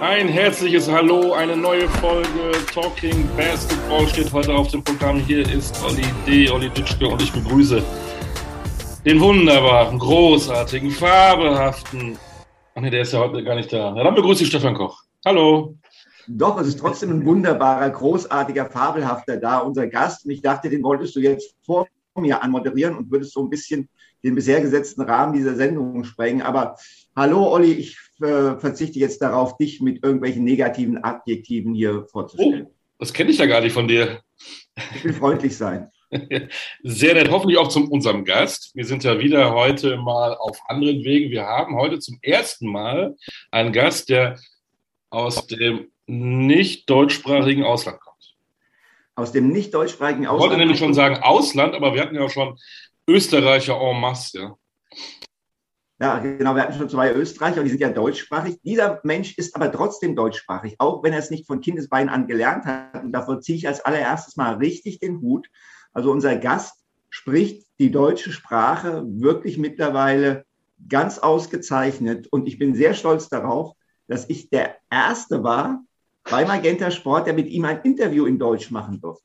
Ein herzliches Hallo, eine neue Folge Talking Basketball steht heute auf dem Programm. Hier ist Olli D., Olli Dütschke und ich begrüße den wunderbaren, großartigen, fabelhaften. Ach nee, der ist ja heute gar nicht da. Ja, dann begrüße ich Stefan Koch. Hallo. Doch, es ist trotzdem ein wunderbarer, großartiger, fabelhafter da, unser Gast. Und ich dachte, den wolltest du jetzt vor mir anmoderieren und würdest so ein bisschen den bisher gesetzten Rahmen dieser Sendung sprengen. Aber hallo, Olli, ich äh, verzichte jetzt darauf, dich mit irgendwelchen negativen Adjektiven hier vorzustellen. Oh, das kenne ich ja gar nicht von dir. Ich will freundlich sein. Sehr nett, hoffentlich auch zu unserem Gast. Wir sind ja wieder heute mal auf anderen Wegen. Wir haben heute zum ersten Mal einen Gast, der aus dem nicht deutschsprachigen Ausland kommt. Aus dem nicht deutschsprachigen Ausland? Ich wollte nämlich schon sagen Ausland, aber wir hatten ja schon Österreicher en masse. Ja. Ja, genau, wir hatten schon zwei Österreicher und die sind ja deutschsprachig. Dieser Mensch ist aber trotzdem deutschsprachig, auch wenn er es nicht von Kindesbeinen an gelernt hat. Und davor ziehe ich als allererstes mal richtig den Hut. Also unser Gast spricht die deutsche Sprache wirklich mittlerweile ganz ausgezeichnet. Und ich bin sehr stolz darauf, dass ich der Erste war bei Magenta Sport, der mit ihm ein Interview in Deutsch machen durfte.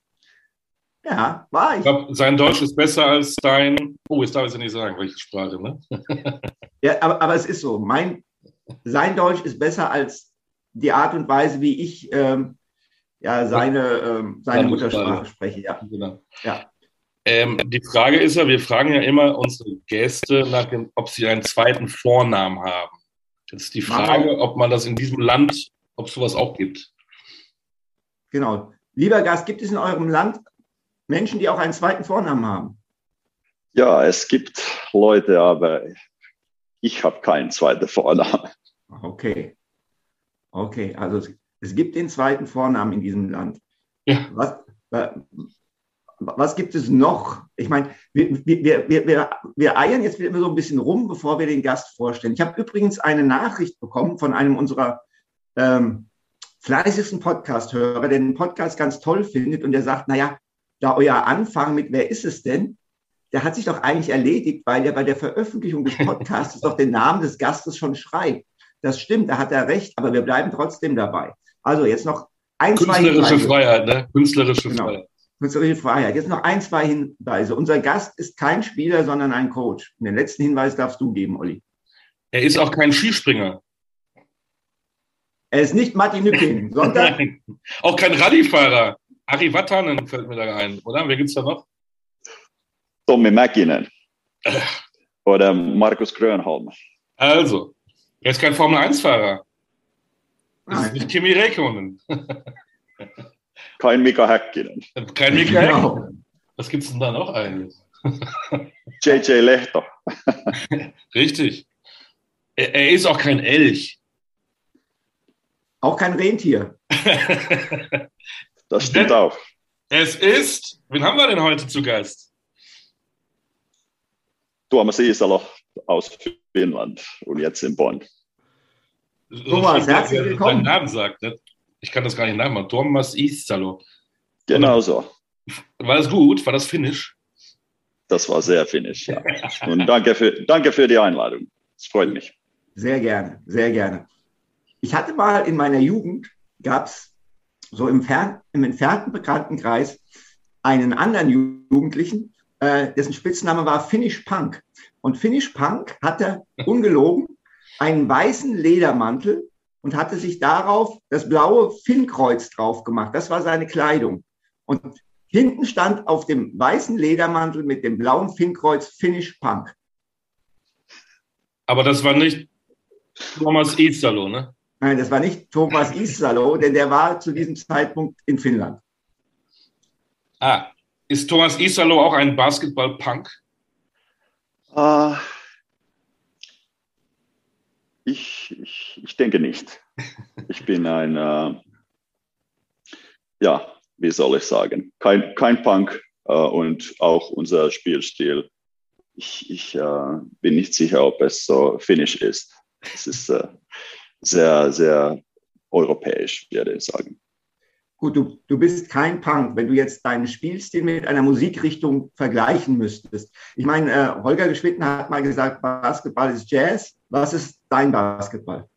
Ja, war ich. ich glaub, sein Deutsch ist besser als dein. Oh, jetzt darf ich es ja nicht sagen, welche Sprache, ne? ja, aber, aber es ist so. Mein, sein Deutsch ist besser als die Art und Weise, wie ich ähm, ja, seine, ähm, seine Muttersprache spreche. Ja. Genau. ja. Ähm, die Frage ist ja, wir fragen ja immer unsere Gäste, nach dem, ob sie einen zweiten Vornamen haben. Jetzt ist die Frage, ob man das in diesem Land, ob es sowas auch gibt. Genau. Lieber Gast, gibt es in eurem Land Menschen, die auch einen zweiten Vornamen haben? Ja, es gibt Leute, aber ich habe keinen zweiten Vornamen. Okay. Okay, also es gibt den zweiten Vornamen in diesem Land. Ja. Was, was gibt es noch? Ich meine, wir, wir, wir, wir, wir eiern jetzt immer so ein bisschen rum, bevor wir den Gast vorstellen. Ich habe übrigens eine Nachricht bekommen von einem unserer ähm, fleißigsten Podcast-Hörer, der den Podcast ganz toll findet und der sagt, naja, da euer Anfang mit Wer ist es denn? Der hat sich doch eigentlich erledigt, weil er bei der Veröffentlichung des Podcasts doch den Namen des Gastes schon schreibt. Das stimmt, da hat er recht, aber wir bleiben trotzdem dabei. Also jetzt noch ein, zwei Künstlerische Freiheit, ne? Künstlerische genau. Freiheit. Künstlerische Freiheit. Jetzt noch ein, zwei Hinweise. Unser Gast ist kein Spieler, sondern ein Coach. den letzten Hinweis darfst du geben, Olli. Er ist auch kein Skispringer. Er ist nicht Martin Nücking, sondern. auch kein Rallyefahrer. Ari Vatanen fällt mir da ein, oder? Wer gibt es da noch? Tommy Mäkinen. Oder Markus Grönholm. Also, er ist kein Formel-1-Fahrer. Das ist nicht Kimi Räikkönen. Kein Mika Häkkinen. Kein Mika genau. Häkkinen. Was gibt es denn da noch eigentlich? JJ Lehter. Richtig. Er, er, ist auch kein Elch. Auch kein Rentier. das stimmt auch. Es ist, wen haben wir denn heute zu Gast? Thomas Isalo aus Finnland und jetzt in Bonn. Thomas, herzlich willkommen. Namen sagt, ne? Ich kann das gar nicht nachmachen. Thomas Isalo. Genau so. War das gut? War das Finnisch? Das war sehr finnisch, ja. Und danke für, danke für die Einladung. Es freut mich. Sehr gerne, sehr gerne. Ich hatte mal in meiner Jugend, gab es so im, Fern-, im entfernten Bekanntenkreis einen anderen Jugendlichen, äh, dessen Spitzname war Finnish Punk. Und Finnish Punk hatte ungelogen einen weißen Ledermantel und hatte sich darauf das blaue Finnkreuz drauf gemacht. Das war seine Kleidung. Und hinten stand auf dem weißen Ledermantel mit dem blauen Finnkreuz Finnish Punk. Aber das war nicht Thomas Isalo, ne? Nein, das war nicht Thomas Isalo, denn der war zu diesem Zeitpunkt in Finnland. Ah, ist Thomas Isalo auch ein Basketball-Punk? Uh, ich, ich, ich denke nicht. Ich bin ein, äh, ja, wie soll ich sagen, kein, kein Punk äh, und auch unser Spielstil. Ich, ich äh, bin nicht sicher, ob es so finnisch ist. Es ist äh, sehr, sehr europäisch, würde ich sagen. Gut, du, du bist kein Punk, wenn du jetzt deinen Spielstil mit einer Musikrichtung vergleichen müsstest. Ich meine, äh, Holger Geschwitten hat mal gesagt, Basketball ist Jazz. Was ist dein Basketball?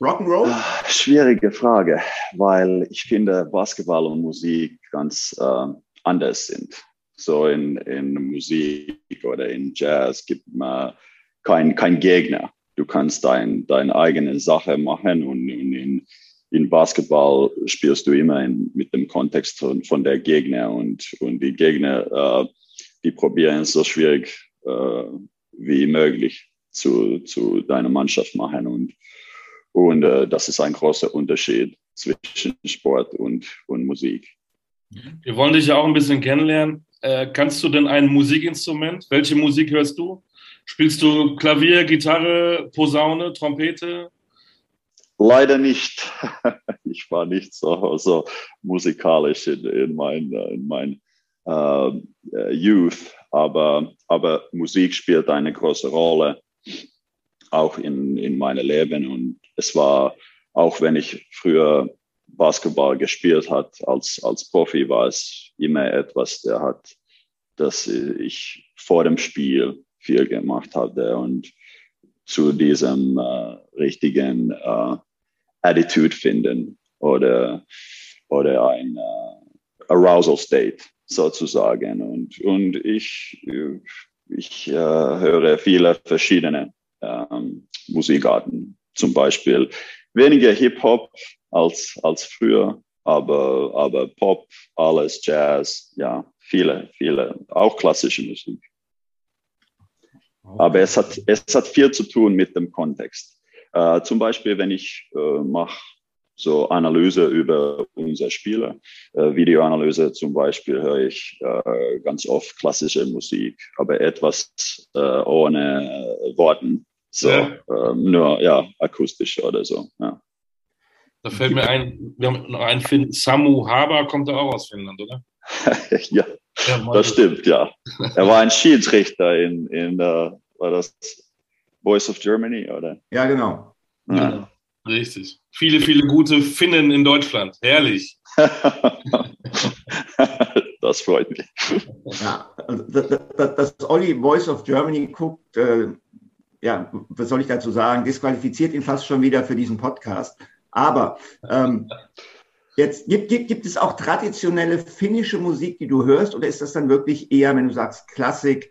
Rock'n'Roll? Ah, schwierige Frage, weil ich finde, Basketball und Musik ganz äh, anders sind. So in, in Musik oder in Jazz gibt man kein, kein Gegner. Du kannst dein, deine eigene Sache machen und, in, in Basketball spielst du immer in, mit dem Kontext von, von der Gegner und, und die Gegner, äh, die probieren es so schwierig äh, wie möglich zu, zu deiner Mannschaft machen und, und äh, das ist ein großer Unterschied zwischen Sport und, und Musik. Wir wollen dich ja auch ein bisschen kennenlernen. Äh, kannst du denn ein Musikinstrument? Welche Musik hörst du? Spielst du Klavier, Gitarre, Posaune, Trompete? Leider nicht. Ich war nicht so, so musikalisch in, in mein, in mein uh, Youth, aber, aber Musik spielt eine große Rolle auch in, in meinem Leben. Und es war, auch wenn ich früher Basketball gespielt hat als, als Profi, war es immer etwas, der hat, dass ich vor dem Spiel viel gemacht hatte und zu diesem äh, richtigen äh, Attitude finden oder, oder ein äh, Arousal State sozusagen. Und, und ich, ich äh, höre viele verschiedene ähm, Musikarten, zum Beispiel weniger Hip-Hop als, als früher, aber, aber Pop, alles, Jazz, ja, viele, viele, auch klassische Musik. Aber es hat, es hat viel zu tun mit dem Kontext. Äh, zum Beispiel, wenn ich äh, mache so Analyse über unsere Spieler, äh, Videoanalyse zum Beispiel, höre ich äh, ganz oft klassische Musik, aber etwas äh, ohne Worten, so ja. Ähm, nur ja akustisch oder so. Ja. Da fällt mir ein, wir haben noch einen Finn, Samu Haber kommt da auch aus Finnland, oder? ja, ja das stimmt, ja. Er war ein Schiedsrichter in, in uh, war das Voice of Germany, oder? Ja, genau. Ja. Genau. Richtig. Viele, viele gute Finnen in Deutschland. Herrlich. das freut mich. Ja, also, dass, dass Olli Voice of Germany guckt, äh, ja, was soll ich dazu sagen, disqualifiziert ihn fast schon wieder für diesen Podcast. Aber ähm, jetzt gibt, gibt, gibt es auch traditionelle finnische Musik, die du hörst, oder ist das dann wirklich eher, wenn du sagst Klassik?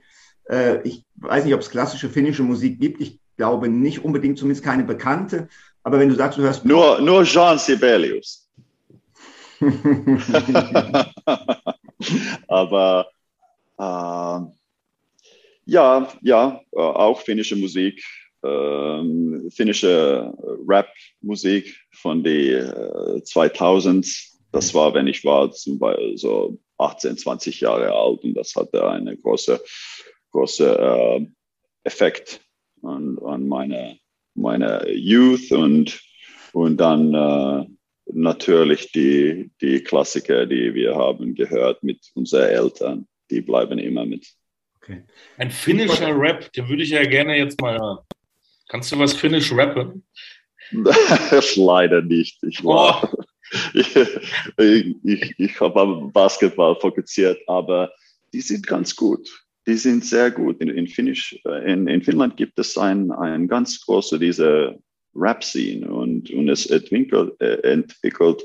Äh, ich weiß nicht, ob es klassische finnische Musik gibt. Ich glaube nicht unbedingt, zumindest keine bekannte. Aber wenn du sagst, du hörst. Nur, nur Jean Sibelius. Aber äh, ja, ja, äh, auch finnische Musik, äh, finnische Rap-Musik von den äh, 2000s. Das war, wenn ich war, zum Beispiel so 18, 20 Jahre alt und das hatte einen großen große, äh, Effekt an, an meine meine Youth und, und dann äh, natürlich die, die Klassiker, die wir haben gehört mit unseren Eltern, die bleiben immer mit. Okay. Ein finnischer Rap, den würde ich ja gerne jetzt mal hören. Kannst du was finnisch rappen? Leider nicht. Ich, war, oh. ich, ich, ich habe am Basketball fokussiert, aber die sind ganz gut die sind sehr gut. In, in, Finnisch, äh, in, in Finnland gibt es ein, ein ganz große diese Rap-Scene und, und es entwickelt, äh, entwickelt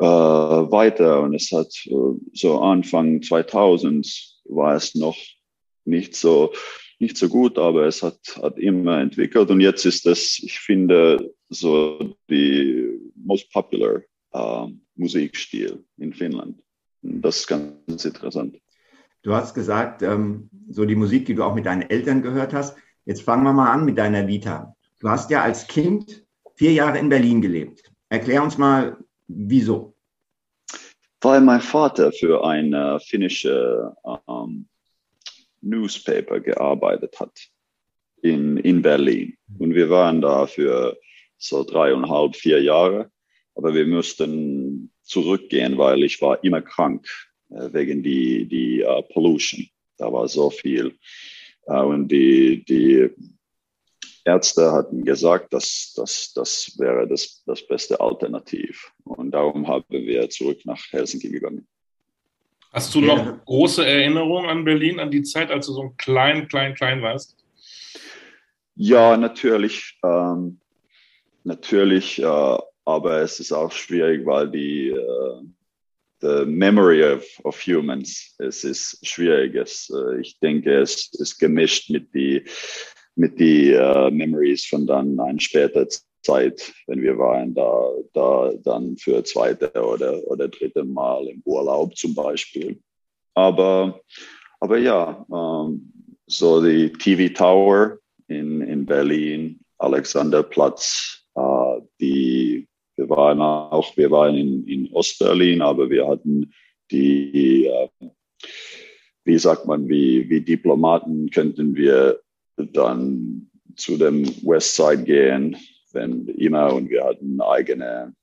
äh, weiter und es hat äh, so Anfang 2000 war es noch nicht so nicht so gut, aber es hat, hat immer entwickelt und jetzt ist es, ich finde, so die most popular uh, Musikstil in Finnland. Das ist ganz interessant. Du hast gesagt, ähm, so die Musik, die du auch mit deinen Eltern gehört hast. Jetzt fangen wir mal an mit deiner Vita. Du hast ja als Kind vier Jahre in Berlin gelebt. Erklär uns mal, wieso? Weil mein Vater für ein äh, finnische ähm, Newspaper gearbeitet hat in, in Berlin. Und wir waren da für so dreieinhalb, vier Jahre. Aber wir mussten zurückgehen, weil ich war immer krank äh, wegen die, die uh, Pollution. Da war so viel. Uh, und die, die Ärzte hatten gesagt, dass das, das wäre das, das beste Alternativ. Und darum haben wir zurück nach Helsinki gegangen. Hast du noch große Erinnerungen an Berlin, an die Zeit, als du so klein, klein, klein warst? Ja, natürlich. Ähm, natürlich, äh, aber es ist auch schwierig, weil die äh, the memory of, of humans, es ist schwierig. Es, äh, ich denke, es ist gemischt mit die mit die uh, Memories von dann ein später Zeit, wenn wir waren da, da dann für zweite oder, oder dritte Mal im Urlaub zum Beispiel. Aber, aber ja, ähm, so die TV Tower in, in Berlin, Alexanderplatz, äh, die, wir waren auch, wir waren in, in Ostberlin, aber wir hatten die, äh, wie sagt man, wie, wie Diplomaten könnten wir dann zu dem Westside gehen, wenn immer, und wir hatten eigene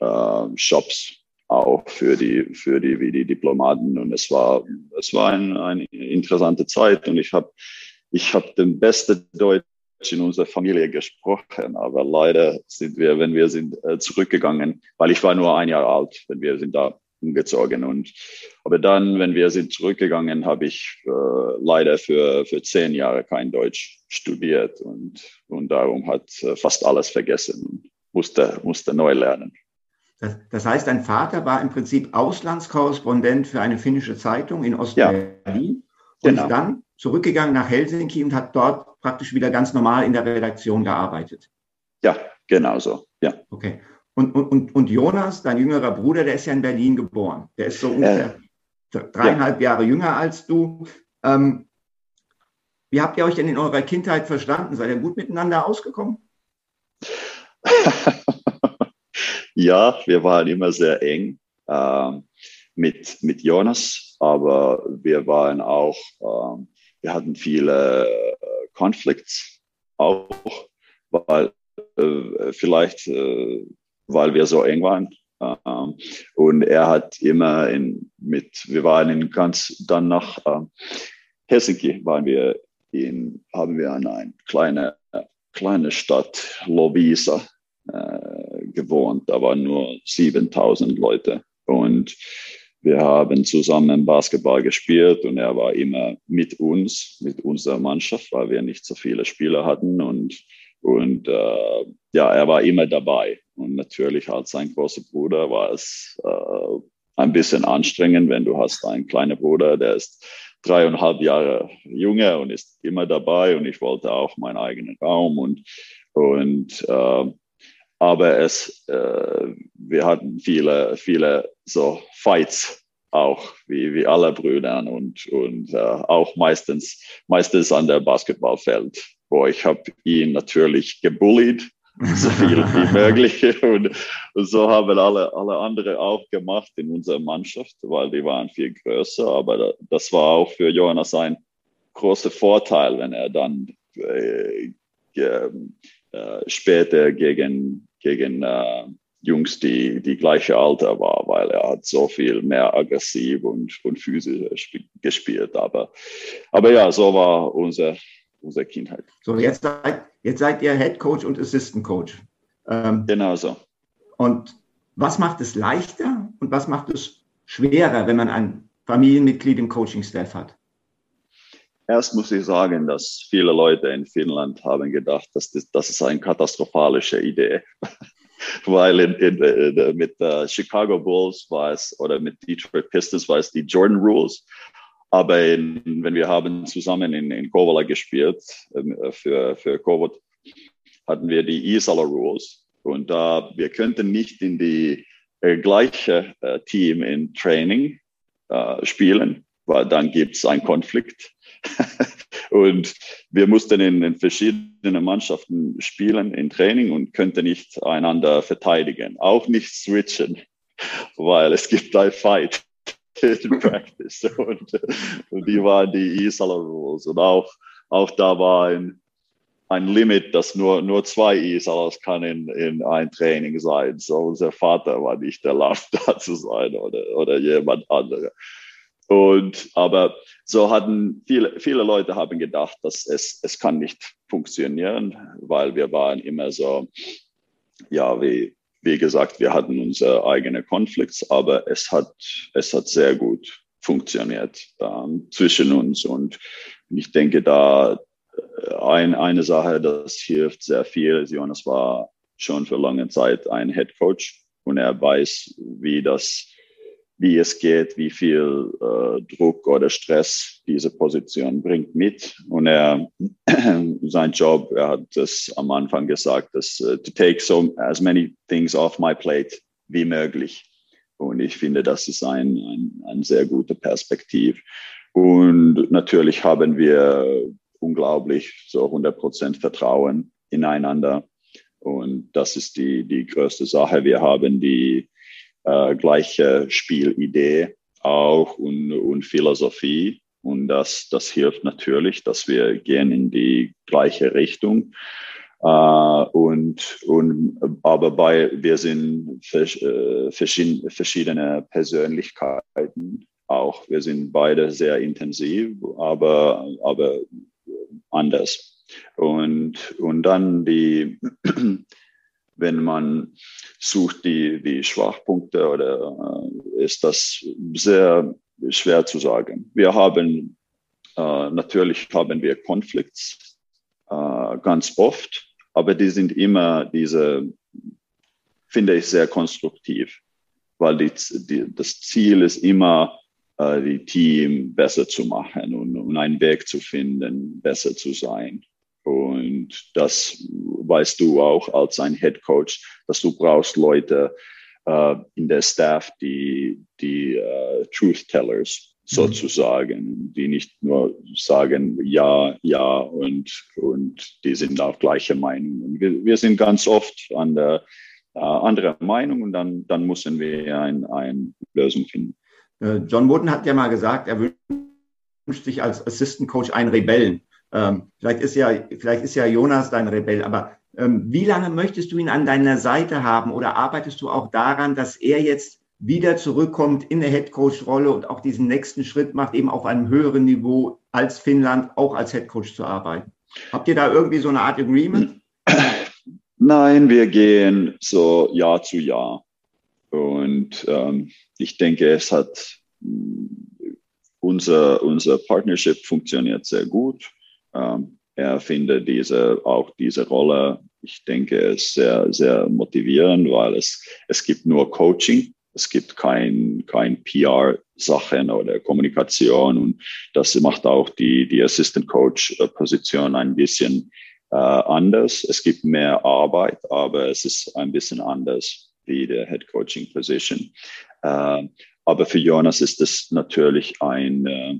äh, Shops auch für die, für die, wie die Diplomaten. Und es war, es war ein, eine interessante Zeit und ich habe ich hab den besten Deutsch in unserer Familie gesprochen, aber leider sind wir, wenn wir sind äh, zurückgegangen, weil ich war nur ein Jahr alt, wenn wir sind da umgezogen und aber dann, wenn wir sind zurückgegangen, habe ich äh, leider für für zehn Jahre kein Deutsch studiert und und darum hat äh, fast alles vergessen und musste musste neu lernen. Das, das, heißt, dein Vater war im Prinzip Auslandskorrespondent für eine finnische Zeitung in Ostberlin ja, und genau. ist dann zurückgegangen nach Helsinki und hat dort praktisch wieder ganz normal in der Redaktion gearbeitet. Ja, genau so. Ja. Okay. Und, und, und Jonas, dein jüngerer Bruder, der ist ja in Berlin geboren. Der ist so ungefähr äh, dreieinhalb ja. Jahre jünger als du. Ähm, wie habt ihr euch denn in eurer Kindheit verstanden? Seid ihr gut miteinander ausgekommen? ja, wir waren immer sehr eng äh, mit, mit Jonas, aber wir waren auch, äh, wir hatten viele äh, Konflikte auch, weil äh, vielleicht, äh, weil wir so eng waren. Ähm, und er hat immer in, mit, wir waren in ganz, dann nach ähm, Helsinki waren wir in, haben wir in eine kleine, kleine Stadt, Lovisa, äh, gewohnt. Da waren nur 7000 Leute. Und wir haben zusammen Basketball gespielt und er war immer mit uns, mit unserer Mannschaft, weil wir nicht so viele Spieler hatten. Und, und äh, ja, er war immer dabei. Und natürlich als sein großer Bruder war es äh, ein bisschen anstrengend, wenn du hast einen kleinen Bruder, der ist dreieinhalb Jahre jünger und ist immer dabei. Und ich wollte auch meinen eigenen Raum und, und äh, aber es, äh, wir hatten viele, viele so Fights auch, wie, wie alle Brüder und, und äh, auch meistens, meistens an der Basketballfeld, wo ich habe ihn natürlich gebullied, so viel wie möglich. Und, so haben alle, alle anderen auch gemacht in unserer Mannschaft, weil die waren viel größer. Aber das war auch für Jonas ein großer Vorteil, wenn er dann äh, äh, später gegen gegen äh, Jungs, die die gleiche Alter war, weil er hat so viel mehr aggressiv und, und physisch gespielt. Aber, aber ja, so war unser, unsere Kindheit. So, jetzt seid, jetzt seid ihr Head Coach und Assistant Coach. Ähm, genau so. Und was macht es leichter und was macht es schwerer, wenn man ein Familienmitglied im Coaching-Staff hat? Erst muss ich sagen, dass viele Leute in Finnland haben gedacht, dass das, das ist eine katastrophalische Idee. Weil in, in, in, mit uh, Chicago Bulls war es oder mit Detroit Pistons war es die Jordan Rules. Aber wenn wir haben zusammen in, in Kovala gespielt äh, für, für Covid, hatten wir die Isala Rules. Und da uh, wir könnten nicht in die äh, gleiche äh, Team in Training äh, spielen, weil dann gibt es einen Konflikt. und wir mussten in, in verschiedenen Mannschaften spielen in Training und könnten nicht einander verteidigen, auch nicht switchen, weil es gibt ein Fight in Practice. Und, die waren die Isala Rules. Und auch, auch da war ein, ein Limit, dass nur, nur zwei Isalas kann in, in ein Training sein. So unser Vater war nicht erlaubt, da zu sein oder, oder jemand anderer. Und, aber so hatten viele, viele Leute haben gedacht, dass es, es kann nicht funktionieren, weil wir waren immer so, ja, wie, wie gesagt, wir hatten unsere eigenen Konflikte, aber es hat, es hat sehr gut funktioniert ähm, zwischen uns. Und ich denke, da äh, ein, eine Sache, das hilft sehr viel. Jonas war schon für lange Zeit ein Head Coach und er weiß, wie das, wie es geht, wie viel äh, Druck oder Stress diese Position bringt mit. Und er, sein Job, er hat es am Anfang gesagt, dass uh, to take so as many things off my plate wie möglich. Und ich finde, das ist ein, ein, ein sehr guter Perspektiv. Und natürlich haben wir unglaublich so 100 Prozent Vertrauen ineinander. Und das ist die, die größte Sache. Wir haben die äh, gleiche Spielidee auch und, und Philosophie. Und das, das hilft natürlich, dass wir gehen in die gleiche Richtung. Uh, und, und, aber bei, wir sind äh, verschiedene Persönlichkeiten auch. Wir sind beide sehr intensiv, aber, aber anders. Und, und dann die, wenn man sucht die, die Schwachpunkte oder äh, ist das sehr schwer zu sagen. Wir haben, äh, natürlich haben wir Konflikte äh, ganz oft aber die sind immer diese, finde ich, sehr konstruktiv, weil die, die, das Ziel ist immer, äh, die Team besser zu machen und, und einen Weg zu finden, besser zu sein. Und das weißt du auch als ein Head Coach, dass du brauchst Leute äh, in der Staff, die, die uh, Truth Tellers sozusagen, die nicht nur sagen ja, ja und, und die sind auch gleicher Meinung. Wir, wir sind ganz oft an der äh, anderer Meinung und dann, dann müssen wir eine ein Lösung finden. Äh, John Wooden hat ja mal gesagt, er wünscht sich als Assistant Coach einen Rebellen. Ähm, vielleicht, ist ja, vielleicht ist ja Jonas dein Rebell, aber ähm, wie lange möchtest du ihn an deiner Seite haben oder arbeitest du auch daran, dass er jetzt wieder zurückkommt in der Headcoach-Rolle und auch diesen nächsten Schritt macht, eben auf einem höheren Niveau als Finnland auch als Headcoach zu arbeiten. Habt ihr da irgendwie so eine Art Agreement? Nein, wir gehen so Jahr zu Jahr. Und ähm, ich denke, es hat unser, unser Partnership funktioniert sehr gut. Ähm, er findet diese, auch diese Rolle, ich denke, ist sehr, sehr motivierend, weil es, es gibt nur Coaching es gibt kein, kein PR-Sachen oder Kommunikation und das macht auch die, die Assistant Coach-Position ein bisschen äh, anders. Es gibt mehr Arbeit, aber es ist ein bisschen anders wie der Head Coaching Position. Äh, aber für Jonas ist es natürlich ein, äh,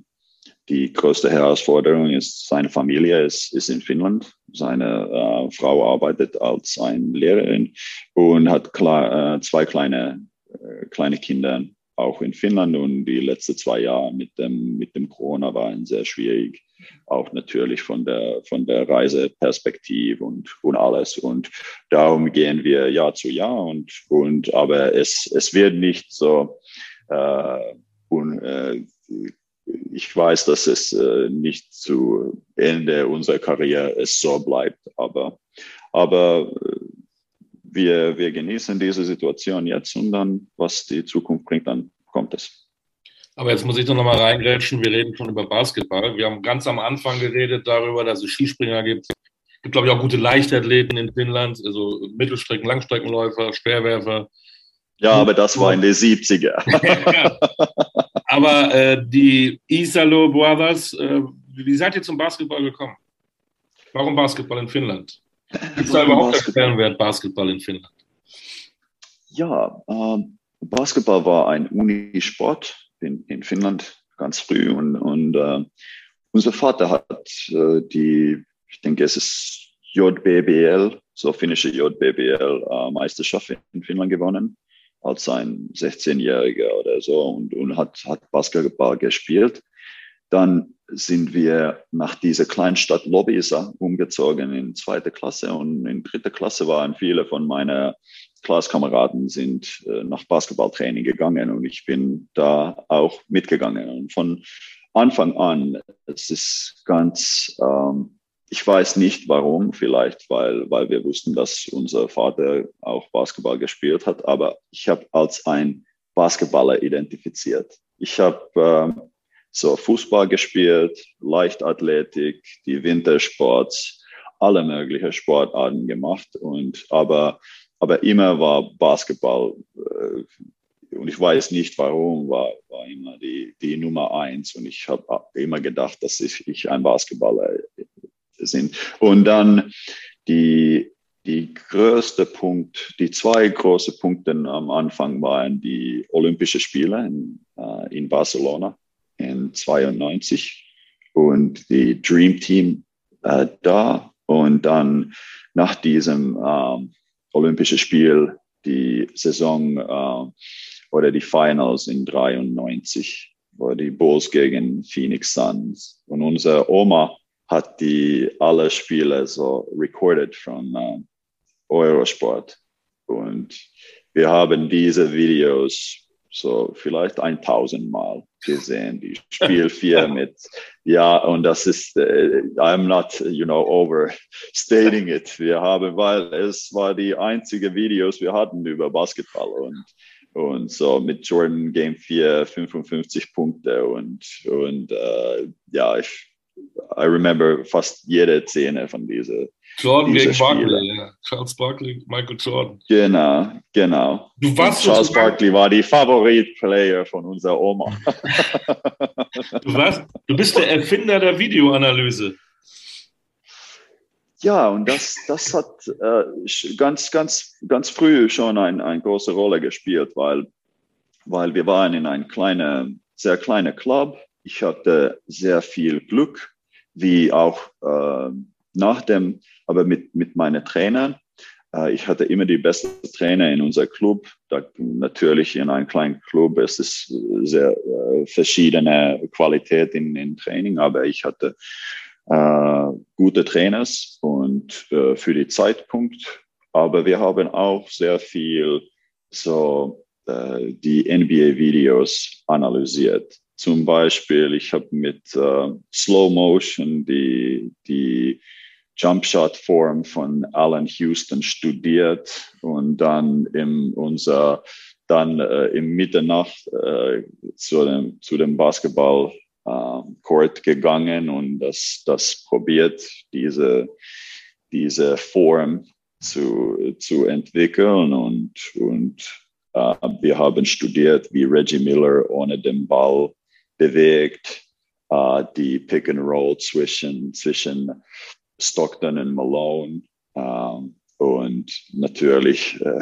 die größte Herausforderung ist, seine Familie ist, ist in Finnland. Seine äh, Frau arbeitet als eine Lehrerin und hat klar, äh, zwei kleine äh, kleine Kinder auch in Finnland und die letzten zwei Jahre mit dem, mit dem Corona waren sehr schwierig. Auch natürlich von der, von der Reiseperspektive und, und alles. Und darum gehen wir Jahr zu Jahr und, und aber es, es wird nicht so, äh, und, äh, ich weiß, dass es äh, nicht zu Ende unserer Karriere es so bleibt, aber, aber äh, wir, wir genießen diese Situation jetzt und dann, was die Zukunft bringt, dann kommt es. Aber jetzt muss ich doch nochmal reingrätschen. Wir reden schon über Basketball. Wir haben ganz am Anfang geredet darüber, dass es Skispringer gibt. Es gibt, glaube ich, auch gute Leichtathleten in Finnland, also Mittelstrecken, Langstreckenläufer, Speerwerfer. Ja, aber das war in den 70er. aber äh, die Isalo Brothers, äh, wie seid ihr zum Basketball gekommen? Warum Basketball in Finnland? Gibt es da überhaupt einen Stellenwert Basketball in Finnland? Ja, äh, Basketball war ein Unisport in, in Finnland ganz früh und, und äh, unser Vater hat äh, die, ich denke, es ist JBBL, so finnische JBBL-Meisterschaft äh, in Finnland gewonnen als ein 16-Jähriger oder so und, und hat, hat Basketball gespielt. Dann sind wir nach dieser Kleinstadt Lobbysa umgezogen in zweite Klasse und in dritte Klasse waren viele von meinen Klasskameraden sind äh, nach Basketballtraining gegangen und ich bin da auch mitgegangen. Und von Anfang an, es ist ganz, ähm, ich weiß nicht warum, vielleicht weil, weil wir wussten, dass unser Vater auch Basketball gespielt hat, aber ich habe als ein Basketballer identifiziert. Ich habe äh, so Fußball gespielt, Leichtathletik, die Wintersports, alle möglichen Sportarten gemacht und aber, aber immer war Basketball äh, und ich weiß nicht warum, war, war immer die, die Nummer eins und ich habe immer gedacht, dass ich, ich ein Basketballer sind. Und dann die, die größte Punkt, die zwei große Punkte am Anfang waren die Olympischen Spiele in, äh, in Barcelona in 92 und die Dream Team äh, da und dann nach diesem äh, Olympischen Spiel die Saison äh, oder die Finals in 93, wo die Bulls gegen Phoenix Suns und unsere Oma hat die alle Spiele so recorded von äh, Eurosport und wir haben diese Videos so vielleicht 1000 Mal gesehen, die Spiel 4 mit, ja, und das ist, uh, I'm not, you know, overstating it. Wir haben, weil es war die einzige Videos wir hatten über Basketball und, und so mit Jordan Game 4 55 Punkte und, und uh, ja, ich, I remember fast jede Szene von dieser Jordan gegen Barkley, ja. Charles Barkley, Michael Jordan. Genau, genau. Du warst Charles Barkley war die Favorit-Player von unserer Oma. du, warst, du bist der Erfinder der Videoanalyse. Ja, und das, das hat äh, ganz, ganz, ganz früh schon eine ein große Rolle gespielt, weil, weil wir waren in einem kleinen, sehr kleinen Club. Ich hatte sehr viel Glück, wie auch äh, nach dem aber mit, mit meinen Trainern. Äh, ich hatte immer die besten Trainer in unser Club. Da, natürlich in einem kleinen Club es ist sehr äh, verschiedene Qualität in, in Training, aber ich hatte äh, gute Trainers und äh, für die Zeitpunkt. Aber wir haben auch sehr viel so äh, die NBA-Videos analysiert. Zum Beispiel, ich habe mit äh, Slow Motion die, die Jumpshot-Form von Alan Houston studiert und dann in unser dann äh, im Mitternacht äh, zu dem, zu dem Basketball äh, Court gegangen und das, das probiert, diese, diese Form zu, zu entwickeln und, und äh, wir haben studiert, wie Reggie Miller ohne den Ball bewegt, äh, die Pick and Roll zwischen, zwischen Stockton und Malone ähm, und natürlich äh,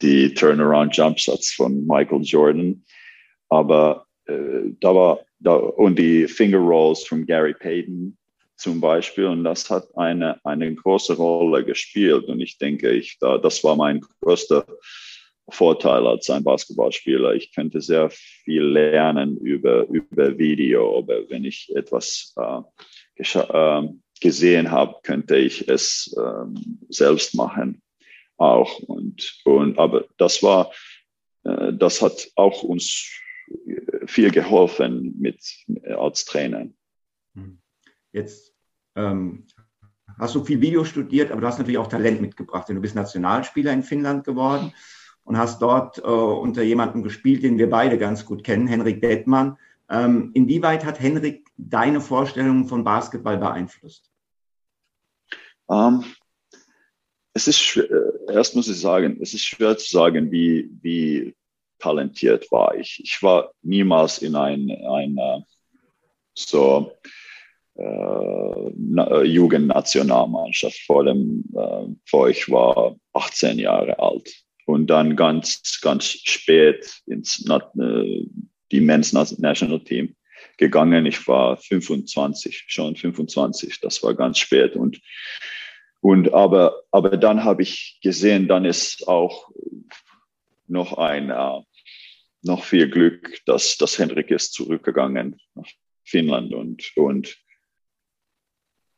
die Turnaround Jump Shots von Michael Jordan. Aber äh, da war da, und die Finger Rolls von Gary Payton zum Beispiel. Und das hat eine, eine große Rolle gespielt. Und ich denke, ich, da, das war mein größter Vorteil als ein Basketballspieler. Ich könnte sehr viel lernen über, über Video, aber wenn ich etwas äh, äh, gesehen habe, könnte ich es ähm, selbst machen auch. Und, und aber das war, äh, das hat auch uns viel geholfen mit als Trainer. Hm. Jetzt ähm, hast du viel Video studiert, aber du hast natürlich auch Talent mitgebracht, denn du bist Nationalspieler in Finnland geworden und hast dort äh, unter jemandem gespielt, den wir beide ganz gut kennen, Henrik Detmann. Ähm, inwieweit hat Henrik deine Vorstellungen von Basketball beeinflusst? Ähm, es ist schwer, äh, erst muss ich sagen, es ist schwer zu sagen, wie, wie talentiert war ich. Ich war niemals in ein, einer so äh, Jugendnationalmannschaft vor dem, äh, vor ich war 18 Jahre alt und dann ganz, ganz spät ins äh, die Men's National Team gegangen. Ich war 25, schon 25, das war ganz spät. Und und aber, aber dann habe ich gesehen, dann ist auch noch ein, äh, noch viel Glück, dass, dass Henrik ist zurückgegangen nach Finnland. Und, und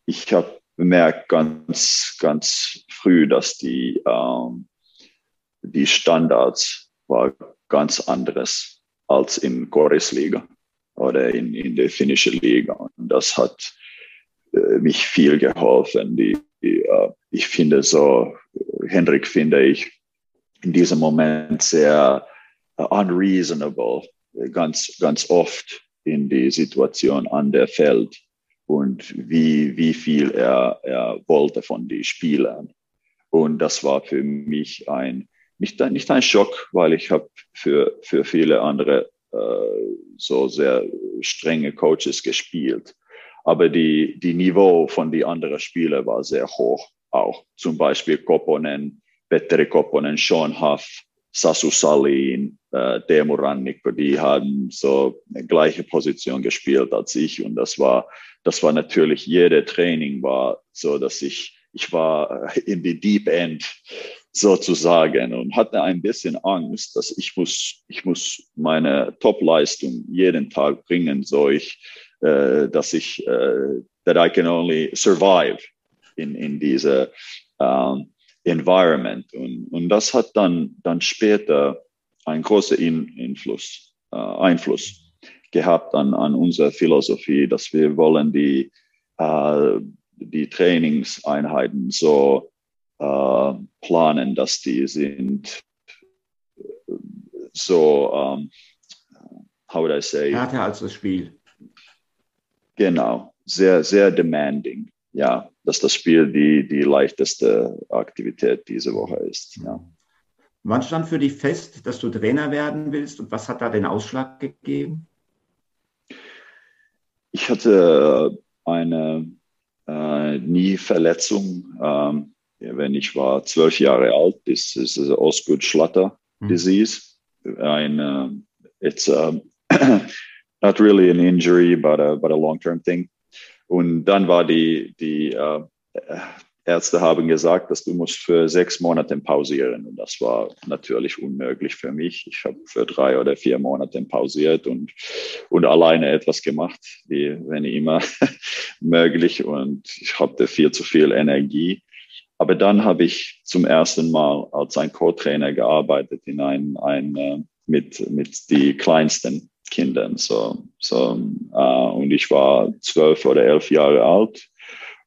ich habe bemerkt ganz, ganz früh, dass die, ähm, die Standards war ganz anderes als in Goris Liga oder in, in der finnischen Liga. Und das hat äh, mich viel geholfen. Die, äh, ich finde so, Henrik finde ich in diesem Moment sehr uh, unreasonable, ganz, ganz oft in die Situation an der Feld. und wie, wie viel er, er wollte von den Spielern. Und das war für mich ein, nicht, nicht ein Schock, weil ich habe für, für viele andere äh, so sehr strenge Coaches gespielt. Aber die, die Niveau von den anderen Spielern war sehr hoch auch. Zum Beispiel Koponen, Petteri Koponen, Sean Huff, Sasu Salin, äh, Teemu Rannikko, die haben so eine gleiche Position gespielt als ich und das war, das war natürlich, jede Training war so, dass ich, ich war in die Deep End sozusagen und hatte ein bisschen Angst, dass ich muss, ich muss meine Top-Leistung jeden Tag bringen, so ich, äh, dass ich, äh, that I can only survive in, in diese, um, Environment. Und, und das hat dann, dann später einen großen In Influss, äh, Einfluss gehabt an, an unsere Philosophie, dass wir wollen die, äh, die Trainingseinheiten so äh, planen, dass die sind so, um, how would I say? Härter als das Spiel. Genau, sehr, sehr demanding ja, dass das Spiel die, die leichteste Aktivität diese Woche ist. Ja. Wann stand für dich fest, dass du Trainer werden willst und was hat da den Ausschlag gegeben? Ich hatte eine äh, Knieverletzung, ähm, wenn ich war zwölf Jahre alt. Ist Osgood Schlatter hm. Disease. Ein, uh, it's uh, not really an injury, but a, but a long-term thing. Und dann war die, die äh, Ärzte haben gesagt, dass du musst für sechs Monate pausieren. Und das war natürlich unmöglich für mich. Ich habe für drei oder vier Monate pausiert und, und alleine etwas gemacht, wie wenn immer möglich. Und ich hatte viel zu viel Energie. Aber dann habe ich zum ersten Mal als ein Co-Trainer gearbeitet in ein, ein äh, mit, mit die kleinsten Kindern. So, so, äh, und ich war zwölf oder elf Jahre alt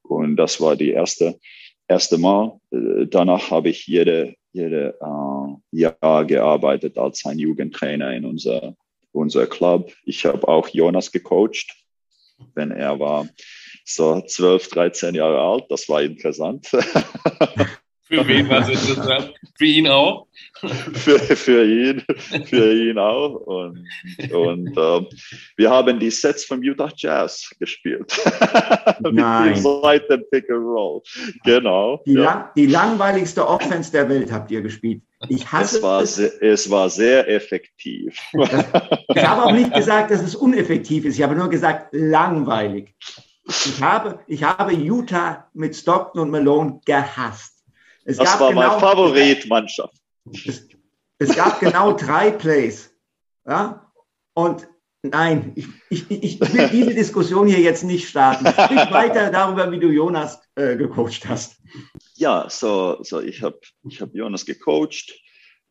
und das war die erste, erste Mal. Äh, danach habe ich jede, jede äh, Jahr gearbeitet als ein Jugendtrainer in unser, unser Club. Ich habe auch Jonas gecoacht, wenn er war so 12, 13 Jahre alt. Das war interessant. Für wen war es interessant? Für ihn auch? für, für ihn, für ihn auch. Und, und äh, wir haben die Sets vom Utah Jazz gespielt. Nein. Seit dem Pick and Roll. Genau. Die, ja. lang, die, langweiligste Offense der Welt habt ihr gespielt. Ich hasse es. War es. Sehr, es war sehr effektiv. ich habe auch nicht gesagt, dass es uneffektiv ist. Ich habe nur gesagt, langweilig. Ich habe, ich habe Utah mit Stockton und Malone gehasst. Es das war genau, meine Favoritmannschaft. Es, es gab genau drei Plays. Ja? Und nein, ich, ich, ich will diese Diskussion hier jetzt nicht starten. Sprich weiter darüber, wie du Jonas äh, gecoacht hast. Ja, so, so ich habe ich hab Jonas gecoacht.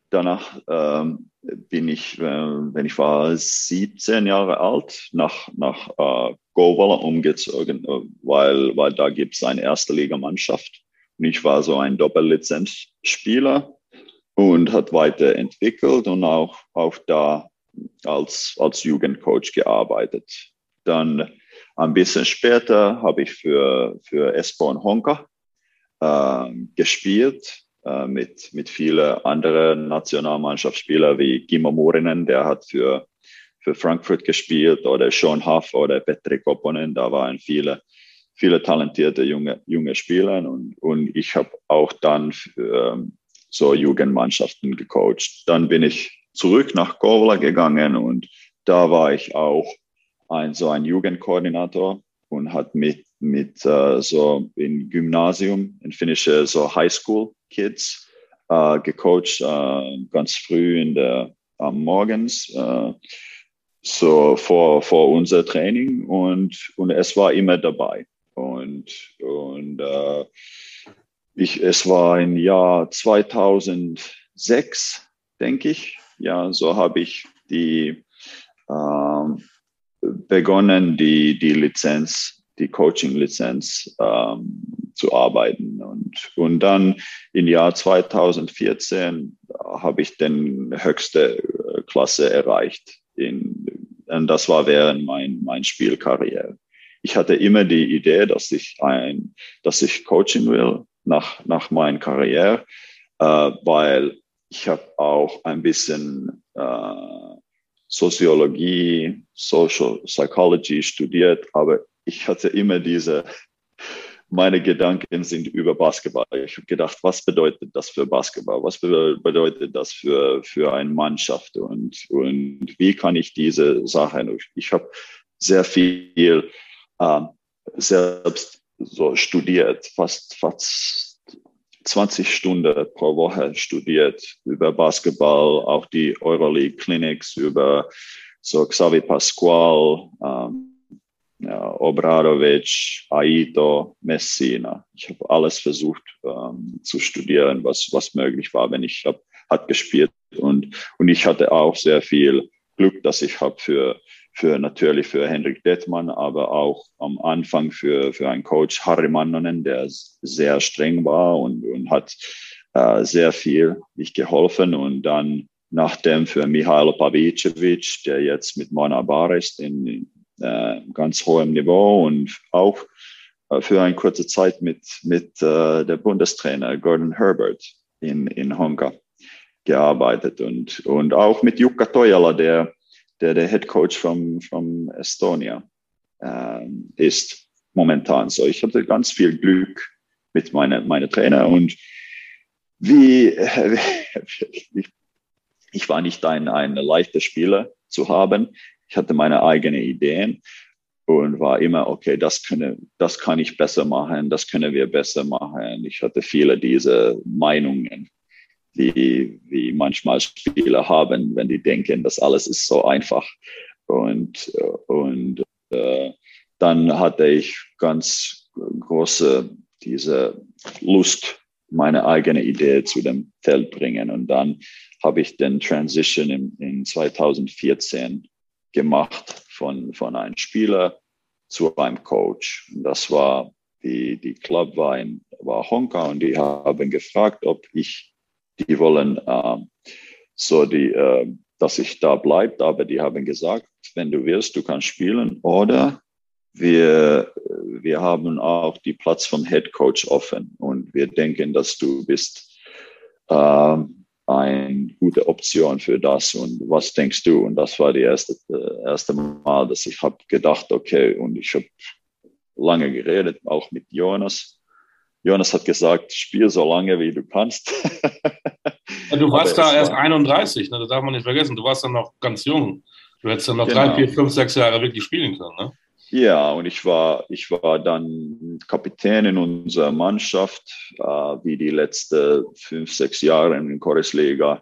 Danach ähm, bin ich, äh, wenn ich war 17 Jahre alt, nach, nach äh, Gowalla umgezogen, weil, weil da gibt es eine erste Liga-Mannschaft. Und ich war so ein Doppellizenzspieler und hat weiterentwickelt und auch, auch da als, als Jugendcoach gearbeitet. Dann ein bisschen später habe ich für, für Espon Honka äh, gespielt äh, mit, mit vielen anderen Nationalmannschaftsspielern wie Gimo Murinen, der hat für, für Frankfurt gespielt oder Sean Huff oder Petri Koponen, da waren viele viele talentierte junge, junge Spieler und, und ich habe auch dann ähm, so Jugendmannschaften gecoacht. Dann bin ich zurück nach Kouvola gegangen und da war ich auch ein, so ein Jugendkoordinator und hat mit, mit uh, so im Gymnasium, in finnische so Highschool Kids uh, gecoacht, uh, ganz früh in der am Morgens so vor, vor unser Training und, und es war immer dabei. Und, und äh, ich, es war im Jahr 2006, denke ich. Ja, so habe ich die äh, begonnen, die, die Lizenz, die Coaching-Lizenz ähm, zu arbeiten. Und, und dann im Jahr 2014 habe ich den höchste äh, Klasse erreicht. In, das war während mein, mein Spielkarriere. Ich hatte immer die Idee, dass ich ein, dass ich coachen will nach, nach meiner Karriere, äh, weil ich habe auch ein bisschen äh, Soziologie, Social Psychology studiert, aber ich hatte immer diese, meine Gedanken sind über Basketball. Ich habe gedacht, was bedeutet das für Basketball? Was bedeutet das für, für eine Mannschaft? Und, und wie kann ich diese Sachen, ich habe sehr viel äh, selbst so studiert, fast, fast 20 Stunden pro Woche studiert über Basketball, auch die Euroleague Clinics, über so Xavi Pascual, ähm, Obradovic, Aito, Messina. Ich habe alles versucht ähm, zu studieren, was, was möglich war, wenn ich hab, hat gespielt und, und ich hatte auch sehr viel Glück, dass ich habe für für natürlich für Henrik Detmann, aber auch am Anfang für, für einen Coach Harry Mannonen, der sehr streng war und, und hat äh, sehr viel mich geholfen. Und dann nachdem für Mihailo Pavicevic, der jetzt mit Monabar ist, in äh, ganz hohem Niveau und auch äh, für eine kurze Zeit mit, mit äh, der Bundestrainer Gordon Herbert in, in Honka gearbeitet und, und auch mit Jukka Tojala, der der der Head Coach von, von Estonia ähm, ist momentan. So, ich hatte ganz viel Glück mit meinen meine Trainer und wie, ich, ich war nicht ein, ein leichter Spieler zu haben. Ich hatte meine eigenen Ideen und war immer, okay, das, könne, das kann ich besser machen, das können wir besser machen. Ich hatte viele diese Meinungen wie, wie manchmal Spieler haben, wenn die denken, das alles ist so einfach. Und, und äh, dann hatte ich ganz große diese Lust, meine eigene Idee zu dem Feld bringen. Und dann habe ich den Transition in, in 2014 gemacht von, von einem Spieler zu einem Coach. Und das war, die, die Club war in war Hongkong und die haben gefragt, ob ich die wollen äh, so die, äh, dass ich da bleibe, aber die haben gesagt, wenn du willst, du kannst spielen. Oder wir, wir haben auch die Platz vom Head Coach offen. Und wir denken, dass du bist äh, eine gute Option für das und was denkst du? Und das war die erste, äh, erste Mal, dass ich habe gedacht, okay, und ich habe lange geredet, auch mit Jonas Jonas hat gesagt, spiel so lange, wie du kannst. Ja, du warst da erst war... 31, ne? das darf man nicht vergessen. Du warst dann noch ganz jung. Du hättest dann noch genau. drei, vier, fünf, sechs Jahre wirklich spielen können. Ne? Ja, und ich war, ich war dann Kapitän in unserer Mannschaft, äh, wie die letzten fünf, sechs Jahre in der Chorusliga.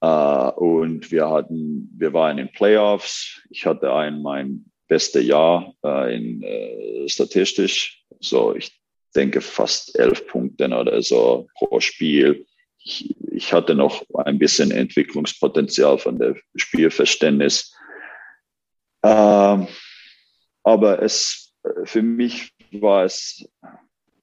Äh, und wir hatten, wir waren in Playoffs. Ich hatte ein, mein bestes Jahr äh, in äh, statistisch. So, ich denke, fast elf Punkte oder so pro Spiel. Ich, ich hatte noch ein bisschen Entwicklungspotenzial von der Spielverständnis. Ähm, aber es, für mich war es,